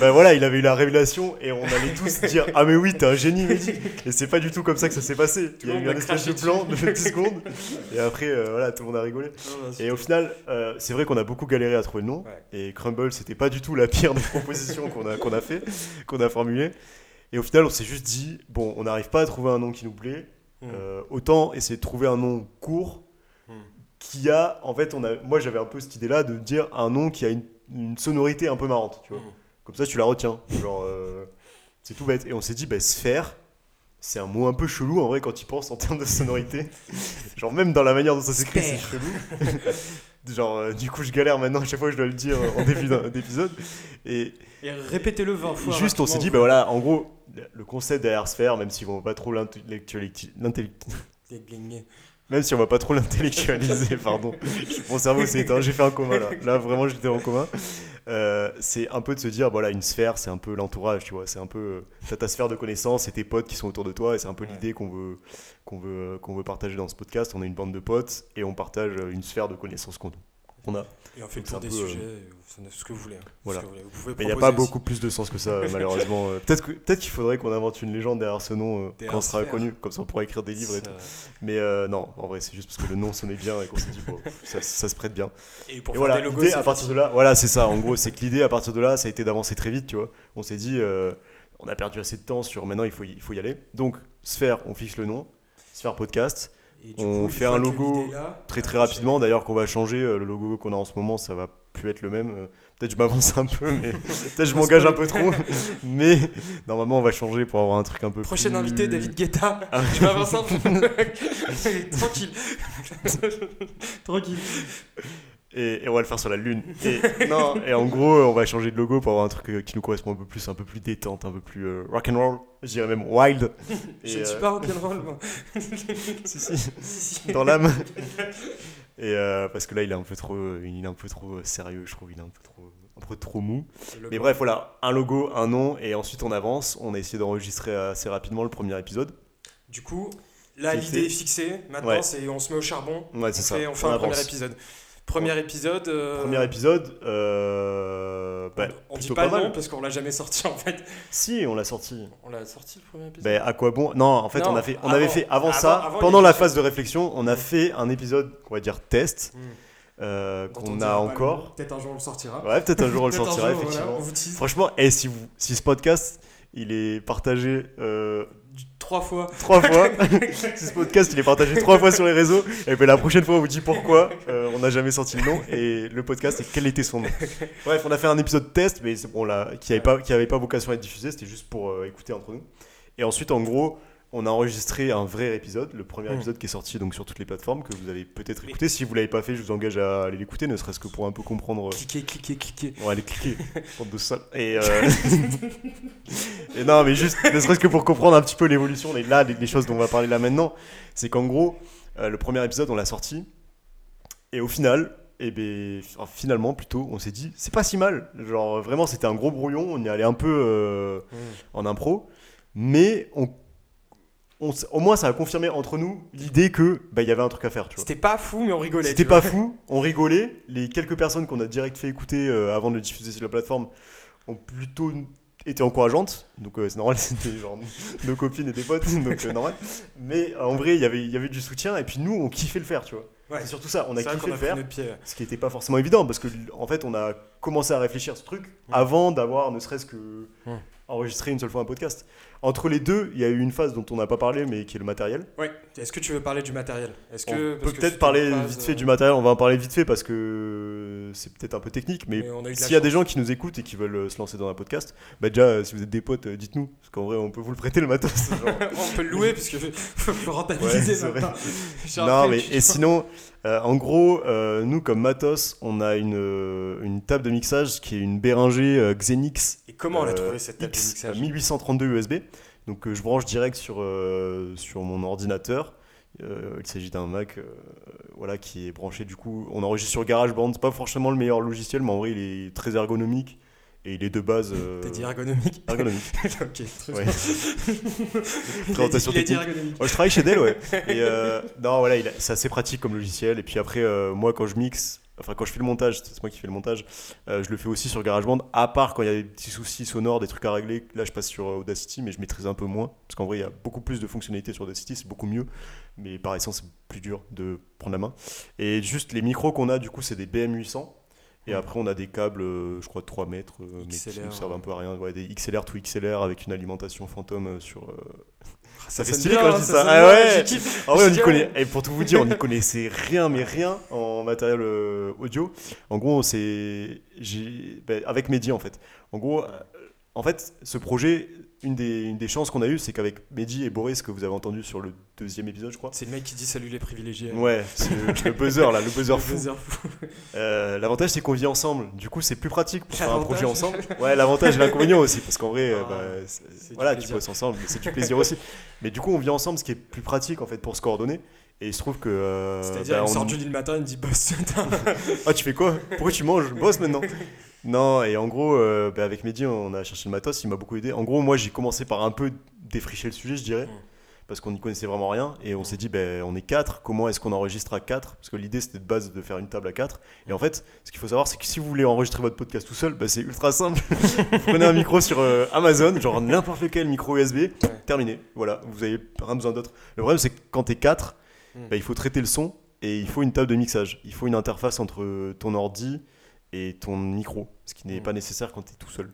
ben voilà, il avait eu la révélation et on allait tous dire Ah, mais oui, t'es un génie, Mehdi. Et c'est pas du tout comme ça que ça s'est passé. il y a eu un espèce de plan de 10 secondes et après, euh, voilà, tout le monde a rigolé. et au final, euh, c'est vrai qu'on a beaucoup galéré à trouver le nom et Crumble, c'était pas du tout la pire des propositions qu'on a, qu'on a fait, qu'on a formulé. Et au final, on s'est juste dit Bon, on n'arrive pas à trouver un nom qui nous plaît Hmm. Euh, autant essayer de trouver un nom court hmm. qui a, en fait, on a, moi j'avais un peu cette idée-là de dire un nom qui a une, sonorité un peu marrante, tu vois. Hmm. Comme ça, tu la retiens. Genre, euh, c'est tout bête. Et on s'est dit, bah, sphère, c'est un mot un peu chelou en vrai quand tu penses en termes de sonorité. Genre, même dans la manière dont ça s'écrit, c'est chelou. Genre, euh, du coup, je galère maintenant à chaque fois que je dois le dire en début d'épisode. Et, et répétez-le 20 fois. Juste, on s'est dit, bah voilà, en gros, le concept derrière Sphère, même si on va pas trop l'intellectualité. Même si on va pas trop l'intellectualiser, pardon. Mon cerveau s'est éteint, j'ai fait un coma là. Là, vraiment, j'étais en coma. Euh, c'est un peu de se dire, voilà, une sphère, c'est un peu l'entourage, tu vois. C'est un peu. euh, T'as ta sphère de connaissances et tes potes qui sont autour de toi, et c'est un peu l'idée qu'on veut, qu'on veut, qu'on veut partager dans ce podcast. On est une bande de potes et on partage une sphère de connaissances qu'on a. Et on fait le tour des peu, sujets, euh, ce que vous voulez. hein. voilà. Ce que vous voulez. Vous pouvez Mais il n'y a pas aussi. beaucoup plus de sens que ça, malheureusement. Euh, Peut-être que- peut-être qu'il faudrait qu'on invente une légende derrière ce nom euh, quand on sera connu, comme ça on pourra écrire des livres et tout. Mais euh, non, en vrai, c'est juste parce que le nom sonnait bien et qu'on s'est dit, bon, ça, ça se prête bien. Et pour Et faire voilà, des logos, l'idée à partir de là, voilà, c'est ça. En gros, c'est que l'idée à partir de là, ça a été d'avancer très vite, tu vois. On s'est dit, euh, on a perdu assez de temps sur maintenant, il faut y, il faut y aller. Donc, Sphère, on fixe le nom. Sphère Podcast. On fait un logo Très très rapidement, d'ailleurs, qu'on va changer. Le logo qu'on a en ce moment, ça va plus être le même. Euh, Peut-être je m'avance un peu, mais peut-être je m'engage un peu trop. Mais normalement, on va changer pour avoir un truc un peu Prochain plus... invité, David Guetta. Ah. Je m'avance un peu. Tranquille. Tranquille. Et, et on va le faire sur la lune. Et, non, et en gros, on va changer de logo pour avoir un truc euh, qui nous correspond un peu plus, un peu plus détente, un peu plus euh, rock and roll. Je dirais même wild. Je ne suis euh, pas rock'n'roll, moi. si, si, Si, si. dans l'âme. Et euh, parce que là, il est un peu trop, euh, il est un peu trop euh, sérieux, je trouve. Il est un peu trop, un peu trop mou. Mais bref, voilà, un logo, un nom, et ensuite on avance. On a essayé d'enregistrer assez rapidement le premier épisode. Du coup, là, l'idée est fixée. Maintenant, Ouais. c'est on se met au charbon. Ouais, c'est on ça. fait, on fait on un avance. premier épisode. Premier épisode. euh, Premier épisode, euh, bah, on dit pas, pas le nom mal. parce qu'on l'a jamais sorti en fait. Si, on l'a sorti. On l'a sorti le premier épisode. Ben, à quoi bon? Non, en fait, Non, on, a fait, on avant. avait fait avant, Avant- ça, avant, pendant la phase de réflexion, on a fait un épisode, on va dire test, Hmm. euh, qu'on a encore. Peut-être un jour on le sortira. Ouais, peut-être un jour on le sortira, jour, effectivement. Franchement, et si, vous, si ce podcast, il est partagé euh, Trois fois. trois fois, ce podcast, il est partagé trois fois sur les réseaux, et ben la prochaine fois, on vous dit pourquoi euh, on n'a jamais sorti le nom, et le podcast, et quel était son nom. Bref, on a fait un épisode test, mais c'est bon, là, qui n'avait pas, qui avait pas vocation à être diffusé, c'était juste pour euh, écouter entre nous. Et ensuite, en gros, on a enregistré un vrai épisode, le premier épisode qui est sorti donc sur toutes les plateformes, que vous allez peut-être écouter. Si vous l'avez pas fait, je vous engage à aller l'écouter, ne serait-ce que pour un peu comprendre. euh, Cliquez, cliquez, cliquez. On va aller cliquer, de salles. Et, euh, et non, mais juste, ne serait-ce que pour comprendre un petit peu l'évolution, et là, les, les choses dont on va parler là maintenant, c'est qu'en gros, euh, le premier épisode, on l'a sorti, et au final, et ben, enfin, finalement, plutôt, on s'est dit, c'est pas si mal. Genre, vraiment, c'était un gros brouillon, on y allait un peu euh, en impro, mais on, on au moins, ça a confirmé entre nous l'idée que bah, il y avait un truc à faire, tu vois. C'était pas fou, mais on rigolait. C'était pas vois. fou, on rigolait. Les quelques personnes qu'on a direct fait écouter euh, avant de le diffuser sur la plateforme ont plutôt été encourageantes. Donc euh, c'est normal, c'était genre nos copines et des potes, donc euh, normal. Mais en vrai, il y avait- il y avait du soutien et puis nous, on kiffait le faire, tu vois. Ouais. C'est surtout ça, on a kiffé le a faire. Ce qui n'était pas forcément évident parce que en fait, on a commencé à réfléchir à ce truc avant d'avoir ne serait-ce que enregistré une seule fois un podcast. Entre les deux, il y a eu une phase dont on n'a pas parlé, mais qui est le matériel. Ouais. Est-ce que tu veux parler du matériel? Est-ce On que peut peut-être parler phase, vite fait euh, du matériel, on va en parler vite fait parce que c'est peut-être un peu technique, mais s'il y a des gens qui nous écoutent et qui veulent euh, se lancer dans un podcast, bah déjà, euh, si vous êtes des potes, dites-nous, parce qu'en vrai, on peut vous le prêter le matos. genre. on peut le louer parce que faut Ouais, rentabiliser c'est vrai. non, mais et sinon, euh, en gros, euh, nous comme matos, on a une, euh, une table de mixage qui est une Behringer Xenix Et comment on euh, trouvé cette table de mixage 1832 USB. Donc je branche direct sur, sur mon ordinateur. Euh, il s'agit d'un Mac euh, voilà, qui est branché du coup. On enregistre sur GarageBand. C'est pas forcément le meilleur logiciel, mais en vrai il est très ergonomique et il est de base. euh, T'as dit ergonomique ergonomique. Ok, très Ouais. bien. Il a Présentation il a dit technique. ergonomique. Ouais, je travaille chez Dell, ouais. Et euh, non, voilà, a- c'est assez pratique comme logiciel. Et puis après, euh, moi, quand je mixe, enfin, quand je fais le montage, c'est moi qui fais le montage, euh, je le fais aussi sur GarageBand. À part quand il y a des petits soucis sonores, des trucs à régler, là, je passe sur Audacity, mais je maîtrise un peu moins. Parce qu'en vrai, il y a beaucoup plus de fonctionnalités sur Audacity, c'est beaucoup mieux. Mais par essence, c'est plus dur de prendre la main. Et juste les micros qu'on a, du coup, c'est des BM800. Et après, on a des câbles, euh, je crois, de 3 mètres, euh, qui ne servent un ouais. peu à rien. Ouais, des XLR to XLR avec une alimentation fantôme euh, sur. euh, Ça fait stylé bien, quand je hein, dis ça ça. Ah ouais. En vrai, on y connaît. Et pour tout vous dire, on n'y connaissait rien, mais rien en matériel audio. En gros, c'est ben, avec Mehdi en fait. En gros, en fait, ce projet, une des, une des chances qu'on a eues, c'est qu'avec Mehdi et Boris, que vous avez entendu sur le deuxième épisode, je crois. C'est le mec qui dit salut les privilégiés. Ouais, c'est le, le buzzer là, le buzzer Le fou. Euh, l'avantage c'est qu'on vit ensemble. Du coup, c'est plus pratique pour faire un projet ensemble. Ouais, l'avantage et l'inconvénient aussi, parce qu'en vrai, euh, Ah, bah, c'est- c'est du voilà, tu bosses ensemble, mais c'est du plaisir aussi. Mais du coup, on vit ensemble, ce qui est plus pratique en fait pour se coordonner. Et il se trouve que. euh, C'est-à-dire, bah, il on- sort du lit le matin, il me dit boss. Ah, tu fais quoi? Pourquoi tu manges? Bosse maintenant Non, et en gros, euh, bah, avec Mehdi, on a cherché le matos, il m'a beaucoup aidé. En gros, moi, j'ai commencé par un peu défricher le sujet, je dirais, Mm. parce qu'on n'y connaissait vraiment rien. Et on s'est dit, ben on est 4, comment est-ce qu'on enregistre à 4 Parce que l'idée, c'était de base de faire une table à 4. Et en fait, ce qu'il faut savoir, c'est que si vous voulez enregistrer votre podcast tout seul, bah, c'est ultra simple. vous prenez un micro sur euh, Amazon, genre n'importe lequel micro USB, terminé. Voilà, vous avez rien besoin d'autre. Le problème, c'est que quand t'es 4, Mm. bah, il faut traiter le son et il faut une table de mixage. Il faut une interface entre ton ordi et ton micro, ce qui n'est Mm. pas nécessaire quand tu es tout seul.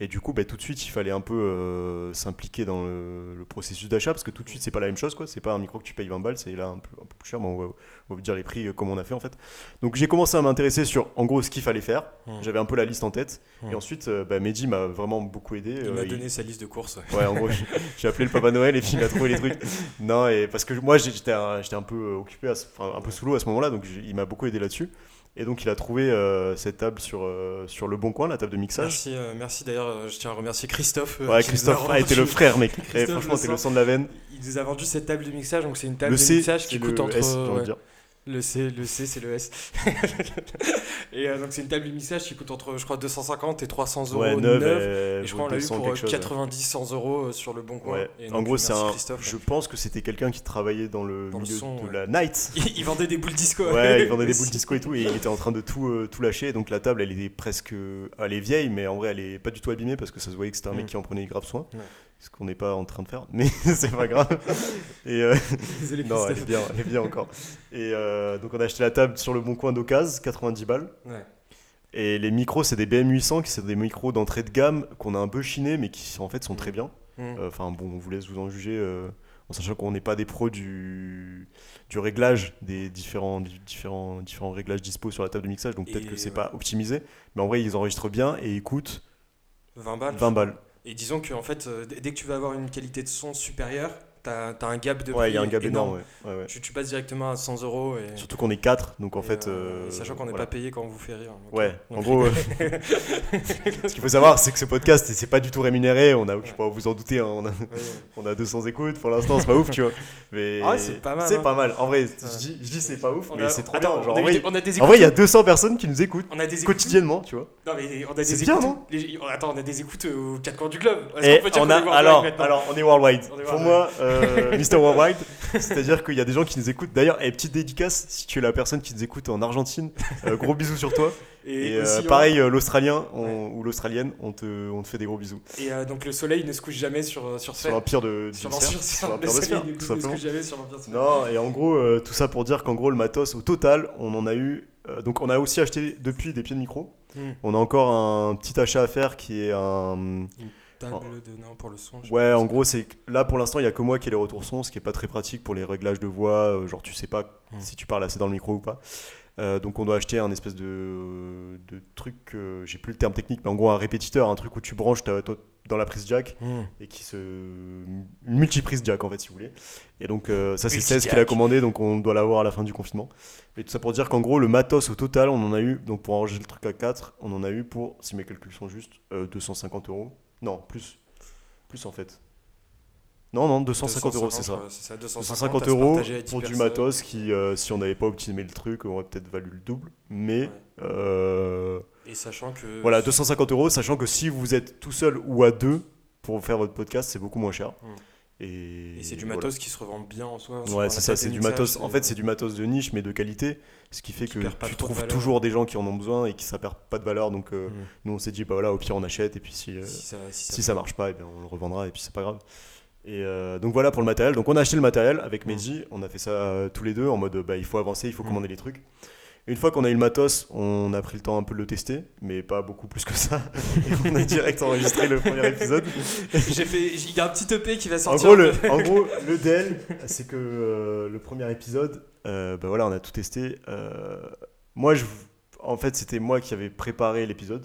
Et du coup, bah, tout de suite, il fallait un peu euh, s'impliquer dans le, le processus d'achat parce que tout de suite, c'est pas la même chose. quoi. C'est pas un micro que tu payes 20 balles, c'est là un peu, un peu plus cher. Bon, on, va, on va vous dire les prix euh, comme on a fait en fait. Donc, j'ai commencé à m'intéresser sur en gros ce qu'il fallait faire. Mm. J'avais un peu la liste en tête. Mm. Et ensuite, euh, bah, Mehdi m'a vraiment beaucoup aidé. Il m'a il- donné sa liste de courses. Ouais, en gros, j'ai- appelé le Papa Noël et puis il a trouvé les trucs. Non, et parce que moi, j'étais un, un peu occupé, à enfin, un peu sous l'eau à ce moment-là, donc il m'a beaucoup aidé là-dessus. Et donc, il a trouvé euh, cette table sur, euh, sur le bon coin, la table de mixage. Merci, euh, merci d'ailleurs, je tiens à remercier Christophe. Ouais, Christophe a a été le frère, mec. Franchement, le c'est le sang. de la veine. Il nous a vendu cette table de mixage, donc c'est une table Le de C, mixage qui c'est coûte le entre. S, ouais, dire. Le C, le C, c'est le S. et euh, donc c'est une table de mixage qui coûte entre, je crois, 250 et 300 euros Ouais, neuve. neuve. Et je crois qu'on l'a eu pour euh, 90-100 euros euh, sur le bon coin. Ouais. Et En gros, c'est un. Christophe. Je pense que c'était quelqu'un qui travaillait dans le Dans le milieu son, de la night. Il, vendait des boules disco. Ouais, il vendait des boules disco et tout, et il était en train de tout, euh, tout lâcher. Donc la table, elle est presque. Elle est vieille, mais en vrai, elle est pas du tout abîmée parce que ça se voyait que c'était un mec Mm. qui en prenait grave soin. Ce qu'on n'est pas en train de faire, mais c'est pas grave. Et euh, Désolé, non, elle est bien, elle est bien encore. Et euh, donc on a acheté la table sur le bon coin d'occasion, 90 balles. Ouais. Et les micros, c'est des BM800, qui sont des micros d'entrée de gamme qu'on a un peu chinés, mais qui en fait sont très bien. Mm. Euh, Enfin bon, on vous laisse vous en juger, euh, en sachant qu'on n'est pas des pros du, du réglage des différents, différents, différents réglages dispo sur la table de mixage, donc peut-être que c'est ouais. pas optimisé. Mais en vrai, ils enregistrent bien et ils coûtent 20 balles. 20 balles. Et disons que en fait, euh, dès que tu vas avoir une qualité de son supérieure, t'as as un gap de Ouais, il y a un prix gap énorme. ouais. Ouais, ouais. Tu, tu passes directement à 100 euros. Et, Surtout qu'on est 4, donc en fait. euh, euh, sachant qu'on n'est voilà. pas payé quand on vous fait rire. Donc, Ouais, donc, en gros, euh, ce qu'il faut savoir, c'est que ce podcast, c'est pas du tout rémunéré. On a, je sais pas, vous en doutez, hein, on a, on a 200 écoutes pour l'instant, c'est pas ouf, tu vois. Mais Ah ouais, c'est pas mal, C'est hein. pas mal. En vrai, je dis, je dis c'est pas ouf, On mais a- c'est trop on a- bien. on a en eu vrai, des- on a des en vrai, il y a écoutes- 200 personnes qui nous écoutent on a des quotidiennement, tu vois. Non mais on a C'est des bien, écoutes. Attends, on a des écoutes euh, aux quatre coins du globe. Alors, on est worldwide. Pour moi, euh, Mr. Worldwide, c'est-à-dire qu'il y a des gens qui nous écoutent. D'ailleurs, et petite dédicace, si tu es la personne qui nous écoute en Argentine, euh, gros bisous sur toi. Et, euh, aussi, pareil, euh, l'Australien on- ou l'Australienne, on te, on te fait des gros bisous. Et euh, donc le soleil ne se couche jamais sur sur Sur Sphère. l'empire de, Sur sphère, l'empire sur le l'empire de sphère, ne se couche jamais sur. Non, et en gros, euh, tout ça pour dire qu'en gros, le matos, au total, on en a eu. euh, donc, on a aussi acheté depuis des pieds de micro. Hmm. On a encore un petit achat à faire qui est un. Table Oh. de non pour le son. Ouais, en gros, c'est là pour l'instant, il y a que moi qui ai les retours son, ce qui est pas très pratique pour les réglages de voix. euh, genre, tu sais pas Hmm. si tu parles assez dans le micro ou pas. Euh, donc, on doit acheter un espèce de, de truc, euh, j'ai plus le terme technique, mais en gros, un répétiteur, un truc où tu branches ta- dans la prise jack Hmm. et qui se. Une multiprise jack en fait, si vous voulez. Et donc, euh, ça, c'est Multi-jack. 16 qu'il a commandé, donc on doit l'avoir à la fin du confinement. Et tout ça pour dire qu'en gros, le matos au total, on en a eu, donc pour enregistrer le truc à 4, on en a eu pour, si mes calculs sont justes, euh, 250 euros. Non, plus. Plus en fait. Non, non, 250 euros, c'est ça. ouais, C'est ça, 250, 250 à se euros partager à 10 pour du matos qui, euh, si on n'avait pas optimisé le truc, aurait peut-être valu le double. Mais Ouais. euh, Et sachant que. voilà, 250 euros, sachant que si vous êtes tout seul ou à deux pour faire votre podcast, c'est beaucoup moins cher. Mm. Et, Et c'est du voilà. matos qui se revend bien en soi. Ouais, c'est ça, c'est du matos. En fait, c'est du matos de niche, mais de qualité. Ce qui fait Qui que tu de trouves toujours des gens qui en ont besoin et qui ça perd pas de valeur. Donc, euh, Mm. nous, on s'est dit, bah voilà, au pire, on achète. Et puis, si, euh, Si ça, si si ça marche pas, eh bien, on le revendra. Et puis, c'est pas grave. Et euh, donc, voilà pour le matériel. Donc, on a acheté le matériel avec Mm. Mehdi. On a fait ça euh, tous les deux en mode, bah, il faut avancer, il faut Mm. commander les trucs. Une fois qu'on a eu le matos, on a pris le temps un peu de le tester, mais pas beaucoup plus que ça. Et on a direct enregistré le premier épisode. J'ai fait. Il y a un petit EP qui va En sortir. gros, le, en gros, le DEL, c'est que euh, le premier épisode, euh, bah voilà, on a tout testé. Euh, moi, je, en fait, c'était moi qui avais préparé l'épisode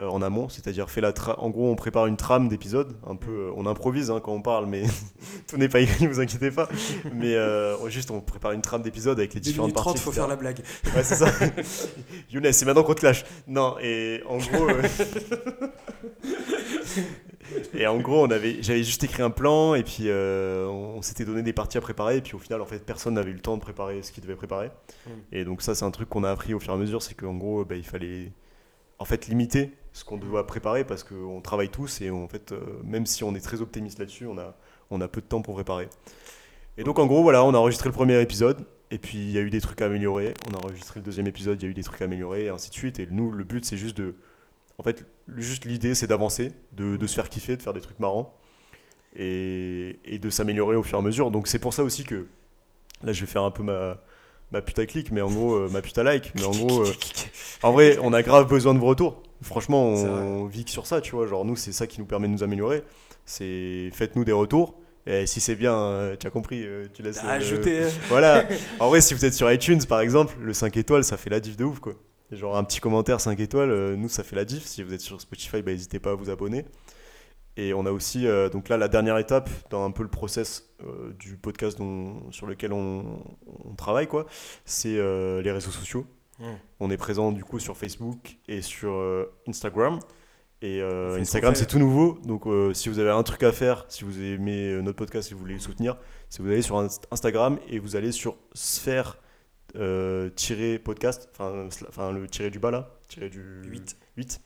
en amont, c'est-à-dire fait la tra- en gros, on prépare une trame d'épisode, un peu, euh, on improvise hein, quand on parle, mais tout n'est pas écrit, vous inquiétez pas. Mais euh, juste, on prépare une trame d'épisode avec les 2 différentes minutes 30, parties. faut etc. faire la blague. Ouais, c'est ça. Younes, c'est maintenant qu'on te lâche. Non, et en gros. euh, et en gros, on avait, j'avais juste écrit un plan et puis euh, on, s'était donné des parties à préparer. Et puis au final, en fait, personne n'avait eu le temps de préparer ce qu'il devait préparer. Mm. Et donc ça, c'est un truc qu'on a appris au fur et à mesure, c'est qu'en gros, bah, il fallait en fait limiter ce qu'on doit préparer parce qu'on travaille tous et en fait, euh, même si on est très optimiste là-dessus, on a, on a peu de temps pour préparer. Et donc en gros, voilà, on a enregistré le premier épisode. Et puis il y a eu des trucs à améliorer. On a enregistré le deuxième épisode, il y a eu des trucs à améliorer, et ainsi de suite. Et nous, le but, c'est juste de. En fait, juste l'idée, c'est d'avancer, de, de se faire kiffer, de faire des trucs marrants, et, et de s'améliorer au fur et à mesure. Donc c'est pour ça aussi que. Là, je vais faire un peu ma, ma clic, mais en gros, euh, ma puta like. Mais en gros, euh, en vrai, on a grave besoin de vos retours. Franchement, on vit que sur ça, tu vois. Genre, nous, c'est ça qui nous permet de nous améliorer. C'est faites-nous des retours. Et si c'est bien, euh, tu as compris, euh, tu laisses. Euh, ajouté. voilà. En vrai, si vous êtes sur iTunes, par exemple, le 5 étoiles, ça fait la diff de ouf, quoi. Genre un petit commentaire 5 étoiles, euh, nous, ça fait la diff. Si vous êtes sur Spotify, bah, n'hésitez pas à vous abonner. Et on a aussi, donc là, la dernière étape dans un peu le process du podcast dont- sur lequel on, on travaille, quoi, c'est les réseaux sociaux. Mm. On est présent du coup sur Facebook et sur euh, Instagram. Et euh, Instagram, c'est tout nouveau. Donc, euh, si vous avez un truc à faire, si vous aimez euh, notre podcast et vous voulez le soutenir, c'est vous allez sur Inst- Instagram et vous allez sur sphère euh, tirer podcast, enfin le tirer du bas là, tirer du Huit. 8.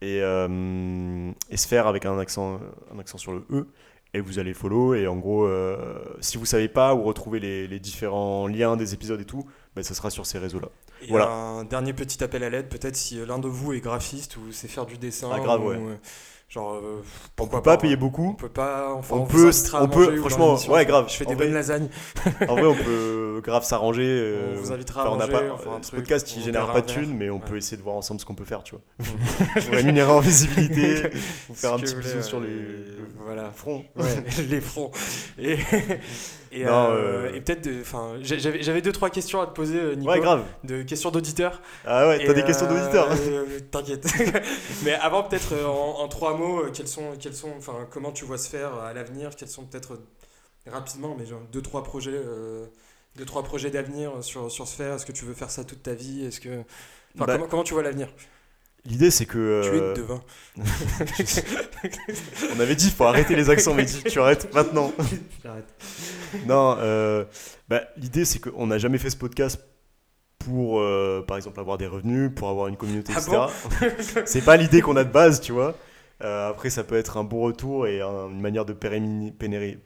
Et, et sphère avec un accent, un accent sur le E. Et vous allez follow. Et en gros, si vous savez pas où retrouver les, les différents liens des épisodes et tout, ben, ça sera sur ces réseaux-là. Et Voilà. un dernier petit appel à l'aide, peut-être si euh, l'un de vous est graphiste ou sait faire du dessin. Ah, grave, ou, ouais. euh, Genre, euh, On pourquoi peut pas pas, payer On beaucoup. peut pas. Enfin, On peut- à on peut- manger franchement, ouais, grave. Je fais des vrai- bonnes lasagnes. En vrai, on peut grave s'arranger. euh, On vous invitera à enfin, on manger, pas, un ce truc, podcast, il génère pas de thunes, mais on Ouais. peut essayer de voir ensemble ce qu'on peut faire, tu vois. rémunérer en visibilité, vous faire un petit bisou sur les Voilà. front. Ouais, les fronts. Et, et, euh, euh, et peut-être, enfin, j'avais j'avais deux trois questions à te poser, euh, Nico, Ouais, grave. de questions d'auditeurs. Ah ouais, t'as Et, des questions d'auditeurs. T'inquiète. Mais avant, peut-être en, en trois mots, quels sont, quels sont, enfin, comment tu vois se faire à l'avenir? Quels sont peut-être rapidement, mais genre deux trois projets, euh, deux trois projets d'avenir sur sur Sphère? Est-ce que tu veux faire ça toute ta vie? Est-ce que, Bah, comment, comment tu vois l'avenir? L'idée, c'est que. Tu es euh, devin. on avait dit, faut arrêter les accents, mais dis, tu arrêtes maintenant. J'arrête. Non, euh, bah, l'idée c'est qu'on n'a jamais fait ce podcast pour, euh, par exemple, avoir des revenus, pour avoir une communauté, Ah etc. c'est pas l'idée qu'on a de base, tu vois. Euh, après, ça peut être un bon retour et un- une manière de pérenniser.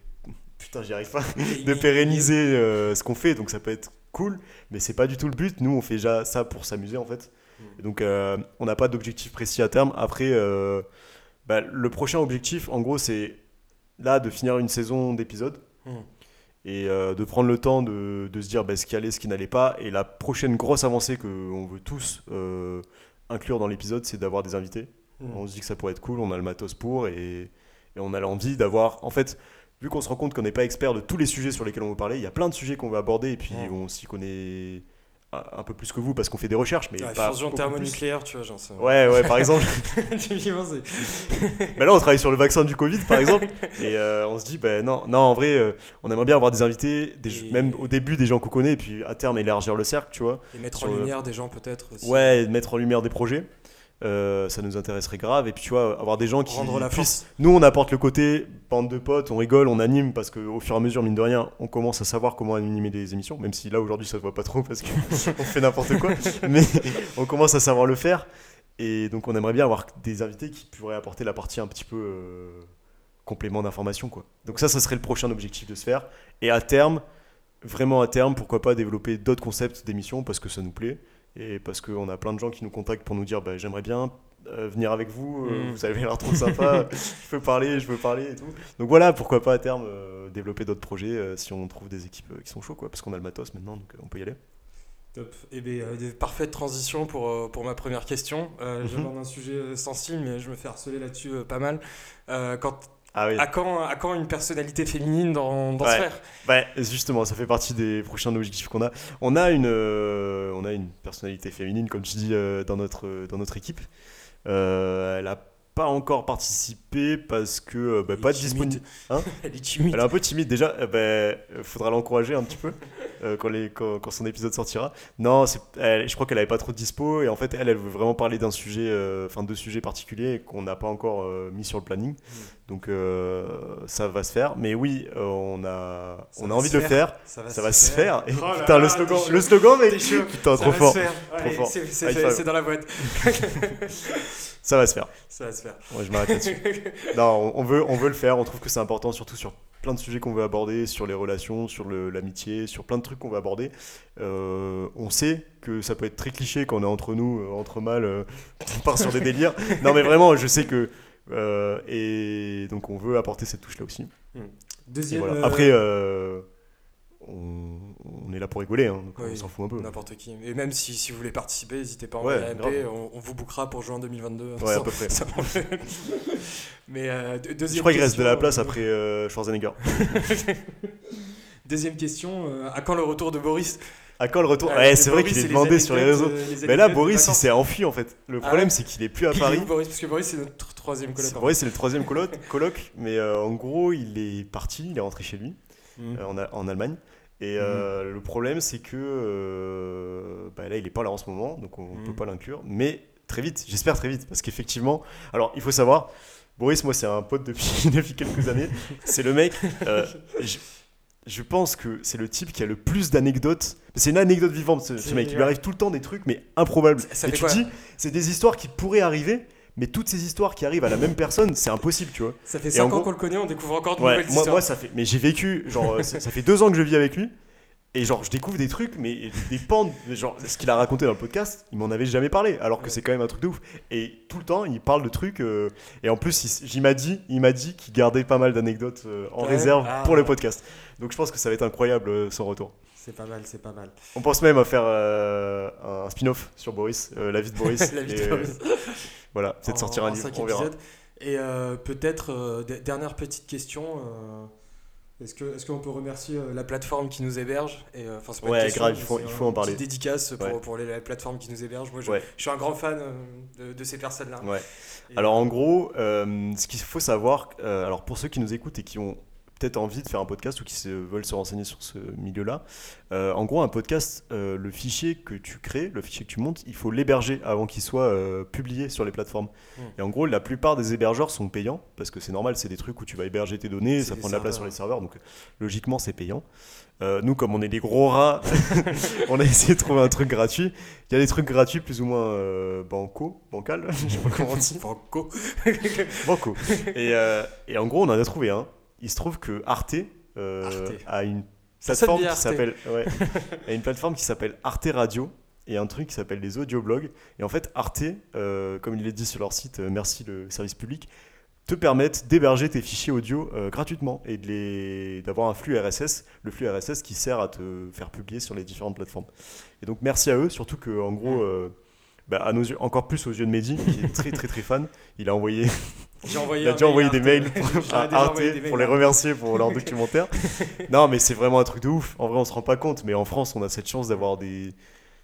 Putain, j'y arrive pas. De pérenniser euh, ce qu'on fait, donc ça peut être cool, mais c'est pas du tout le but. Nous, on fait déjà ça pour s'amuser en fait. Donc, euh, on n'a pas d'objectif précis à terme. Après, euh, bah, le prochain objectif, en gros, c'est là de finir une saison d'épisodes Mm. et euh, de prendre le temps de, de se dire bah, ce qui allait, ce qui n'allait pas. Et la prochaine grosse avancée qu'on veut tous euh, inclure dans l'épisode, c'est d'avoir des invités. Mm. On se dit que ça pourrait être cool, on a le matos pour et, et on a l'envie d'avoir. En fait, vu qu'on se rend compte qu'on n'est pas expert de tous les sujets sur lesquels on veut parler, il y a plein de sujets qu'on veut aborder et puis Ouais. on s'y connaît un peu plus que vous parce qu'on fait des recherches, mais Ouais, pas. fusion thermonucléaire, tu vois, j'en sais. Ouais, ouais, par exemple. Mais là, on travaille sur le vaccin du Covid, par exemple, et euh, on se dit, ben non, non, en vrai, euh, on aimerait bien avoir des invités, des, Et- même au début des gens qu'on connaît, et puis à terme élargir le cercle, tu vois. Et mettre Sur en le- lumière des gens peut-être. Ouais, mettre en lumière des projets. Euh, ça nous intéresserait grave. Et puis tu vois avoir des gens qui Rendre la puissent nous on apporte le côté bande de potes on rigole on anime parce qu'au fur et à mesure mine de rien on commence à savoir comment animer des émissions même si là aujourd'hui ça se voit pas trop parce qu'on fait n'importe quoi. Mais on commence à savoir le faire. Et donc on aimerait bien avoir des invités qui pourraient apporter la partie un petit peu euh, complément d'information quoi. Donc ça ça serait le prochain objectif de se faire. Et à terme vraiment à terme pourquoi pas développer d'autres concepts d'émissions parce que ça nous plaît et parce qu'on a plein de gens qui nous contactent pour nous dire bah, j'aimerais bien euh, venir avec vous, euh, Mm. vous avez l'air trop sympa, je peux parler, je veux parler et tout. Donc voilà, pourquoi pas à terme euh, développer d'autres projets euh, si on trouve des équipes euh, qui sont chauds, quoi, parce qu'on a le matos maintenant, donc euh, on peut y aller. Top. Et bien, euh, des- parfaite transition pour, euh, pour ma première question. Euh, Mhm. J'aborde un sujet sensible, mais je me fais harceler là-dessus euh, pas mal. Euh, quand, Ah oui, à, quand, à quand une personnalité féminine dans, dans Ouais. Sphère bah, justement, ça fait partie des prochains objectifs qu'on a. On a une, euh, on a une personnalité féminine, comme tu dis, euh, dans, notre, dans notre équipe. Euh, elle a pas encore participé parce que euh, bah, Elle est pas disponible. Hein Elle est timide. Elle est un peu timide déjà, ben, euh, faudra l'encourager un petit peu. Euh, quand, les, quand, quand son épisode sortira. Non, elle- je crois qu'elle avait pas trop de dispo et en fait, elle, elle veut vraiment parler d'un sujet, euh, enfin deux sujets particuliers qu'on n'a pas encore euh, mis sur le planning. Donc euh, ça va se faire. Mais oui, on a, Ça on a envie de le faire. Ça va, Ça va se faire. Et Oh là putain, le slogan, le slogan, chaud. Putain, trop fort. C'est dans la boîte. Ça va se faire. Ça va se faire. Ouais, je m'arrête là-dessus. non, on, on veut, on veut le faire. On trouve que c'est important, surtout sur plein de sujets qu'on veut aborder, sur les relations, sur l'amitié, sur plein de trucs qu'on veut aborder. Euh, on sait que ça peut être très cliché quand on est entre nous, euh, entre mâles, euh, on part sur des délires. Non, mais vraiment, je sais que. euh, et donc, on veut apporter cette touche-là aussi. Et Deuxième. voilà. Après, on, on est là pour rigoler, hein, donc Oui, on s'en fout un peu. N'importe qui. Et même si, si vous voulez participer, n'hésitez pas à envoyer on, on vous bookera pour juin 2022. Ouais, à peu près. Mais euh, deuxième Je crois qu'il reste de la place après euh, Schwarzenegger. Deuxième question, euh, à quand le retour de Boris? À quand le retour? Euh, Ouais, c'est vrai qu'il est demandé sur les réseaux. les Mais là, Boris, il s'est enfui en fait. Le Ah problème, ouais c'est qu'il est plus à Paris. Boris? Parce que Boris, c'est notre troisième coloc. Boris, c'est le troisième coloc, mais euh, en gros, il est parti, il est rentré chez lui, euh, en, en Allemagne. Et euh, le problème, c'est que euh, bah, là, il est pas là en ce moment, donc on Mhm. peut pas l'inclure. Mais très vite, j'espère très vite, parce qu'effectivement, alors il faut savoir, Boris, moi, c'est un pote depuis, depuis quelques années. C'est le mec. euh, je, je pense que c'est le type qui a le plus d'anecdotes. C'est une anecdote vivante, ce, ce mec. Il lui arrive tout le temps des trucs, mais improbables. Ça- ça et tu dis, c'est des histoires qui pourraient arriver, mais toutes ces histoires qui arrivent à la même personne, c'est impossible, tu vois. Ça fait Et 5 en ans gros- qu'on le connaît, on découvre encore de Ouais, nouvelles moi, histoires. moi, ça fait. Mais j'ai vécu, genre, euh, ça, fait deux ans que je vis avec lui. Et genre, je découvre des trucs, mais des de- genre, ce qu'il a raconté dans le podcast, il m'en avait jamais parlé, alors que Ouais. c'est quand même un truc de ouf. Et tout le temps, il parle de trucs, euh, et en plus, il, m'a dit, il m'a dit qu'il gardait pas mal d'anecdotes euh, en Ouais. réserve Ah. pour le podcast. Donc je pense que ça va être incroyable euh, son retour. C'est pas mal, c'est pas mal. On pense même à faire euh, un spin-off sur Boris, euh, la vie de Boris. La vie de euh, Boris. Voilà, peut-être sortir un livre, on verra. Et euh, peut-être, dernière petite question. est-ce que est-ce qu'on peut remercier la plateforme qui nous héberge? Et, enfin, pas Ouais, question, grave, il faut- il en parler. Petite dédicace pour, Ouais. pour les, la plateforme qui nous héberge. Moi, je, Ouais. je suis un grand fan de, de ces personnes-là. Ouais. Alors en gros, ce qu'il faut savoir, alors pour ceux qui nous écoutent et qui ont peut-être envie de faire un podcast ou qui se- veulent se renseigner sur ce milieu-là, euh, en gros un podcast, euh, le fichier que tu crées, le fichier que tu montes, il faut l'héberger avant qu'il soit euh, publié sur les plateformes. Hmm. Et en gros, la plupart des hébergeurs sont payants parce que c'est normal, c'est des trucs où tu vas héberger tes données, ça prend de la place sur les serveurs, donc logiquement c'est payant. Nous, comme on est des gros rats, on a essayé de trouver un truc gratuit. Il y a des trucs gratuits plus ou moins banco, bancal, je sais pas comment on dit. Franco. Banco. Et, et en gros, on en a trouvé un. Il se trouve que Arte, euh, Arte. a une plateforme qui s'appelle ouais, a une plateforme qui s'appelle Arte Radio et un truc qui s'appelle les audioblogs. Et en fait, Arte, euh, comme il est dit sur leur site, euh, merci le service public, te permettent d'héberger tes fichiers audio euh, gratuitement et de les d'avoir un flux RSS, le flux RSS qui sert à te faire publier sur les différentes plateformes. Et donc merci à eux, surtout que en gros, bah, à nos yeux, encore plus aux yeux de Mehdi, qui est très très très fan, il a envoyé J'ai envoyé il a déjà envoyé des mails pour, à Arte des mails pour les remercier pour leur documentaire. non, mais c'est vraiment un truc de ouf. En vrai, on se rend pas compte, mais en France, on a cette chance d'avoir des.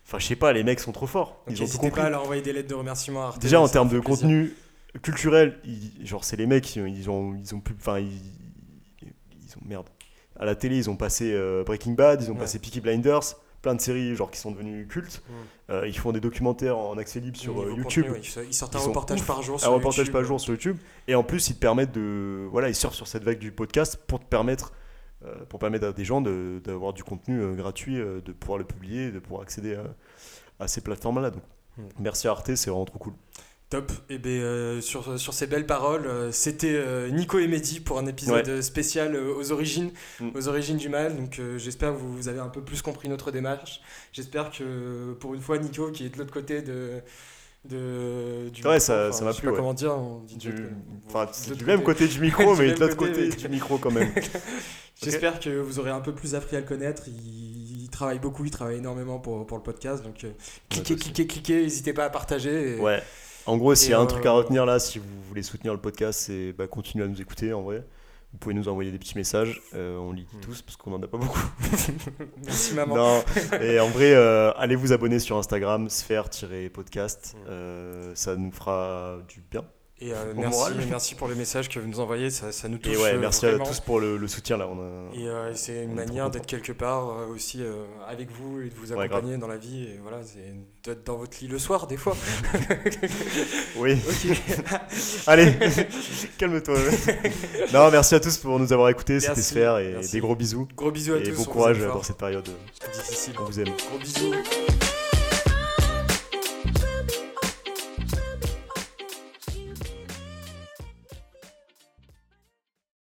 Enfin, je sais pas, les mecs sont trop forts. Ils ont tout compris. pas à leur envoyer des lettres de remerciement à Arte. Déjà, en termes de plaisir. contenu culturel, ils- genre, c'est les mecs, ils ils ont, ils ont plus. Enfin, ils, ils ont. Merde. À la télé, ils ont passé euh, Breaking Bad, ils ont Ouais. passé Peaky Blinders, plein de séries genre qui sont devenues cultes. Mm. Euh, ils font des documentaires en accès libre sur euh, contenu, YouTube. ils- sortent un Ils reportage ouf. par jour un sur reportage YouTube. par jour sur YouTube et en plus ils te permettent de voilà ils surfent sur cette vague du podcast pour te permettre euh, pour permettre à des gens de- d'avoir du contenu euh, gratuit de pouvoir le publier de pouvoir accéder à, à ces plateformes là donc Hmm. merci à Arte c'est vraiment trop cool Top. Et ben euh, sur, sur ces belles paroles, euh, c'était euh, Nico et Mehdi pour un épisode spécial aux origines, Mm. aux origines du mal. Donc j'espère que vous, vous avez un peu plus compris notre démarche. J'espère que pour une fois Nico qui est de l'autre côté de de du Ouais, ça- enfin, ça m'a plu, pas ouais. comment dire on dit de du, enfin, de du même côté du micro mais de l'autre côté, du micro quand même J'espère que vous aurez un peu plus appris à le connaître. Il, il travaille beaucoup, il travaille énormément pour, pour le podcast. Donc cliquez, cliquez, cliquez, n'hésitez pas à partager. et- ouais en gros s'il y a un truc à euh, retenir là si vous voulez soutenir le podcast c'est bah, continuer à nous écouter en vrai vous pouvez nous envoyer des petits messages euh, on lit Mm. tous parce qu'on en a pas beaucoup Merci maman. Non, et en vrai, euh, allez vous abonner sur Instagram, sphère-podcast. Mm. euh, ça nous fera du bien. Et euh, Bon merci, moral. merci pour le message que vous nous envoyez, ça, ça nous touche. Et ouais, euh, merci vraiment. à tous pour le, le soutien là. On a... Et euh, c'est une manière d'être quelque part euh, aussi euh, avec vous et de vous Ouais, accompagner dans la vie. Et voilà, c'est d'être dans votre lit le soir des fois. Oui, allez, calme-toi. non, merci à tous pour nous avoir écoutés. C'était Sphère et merci. des gros bisous. Gros bisous à et tous. bon on vous courage dans cette période. euh, difficile. On vous aime. Gros bisous.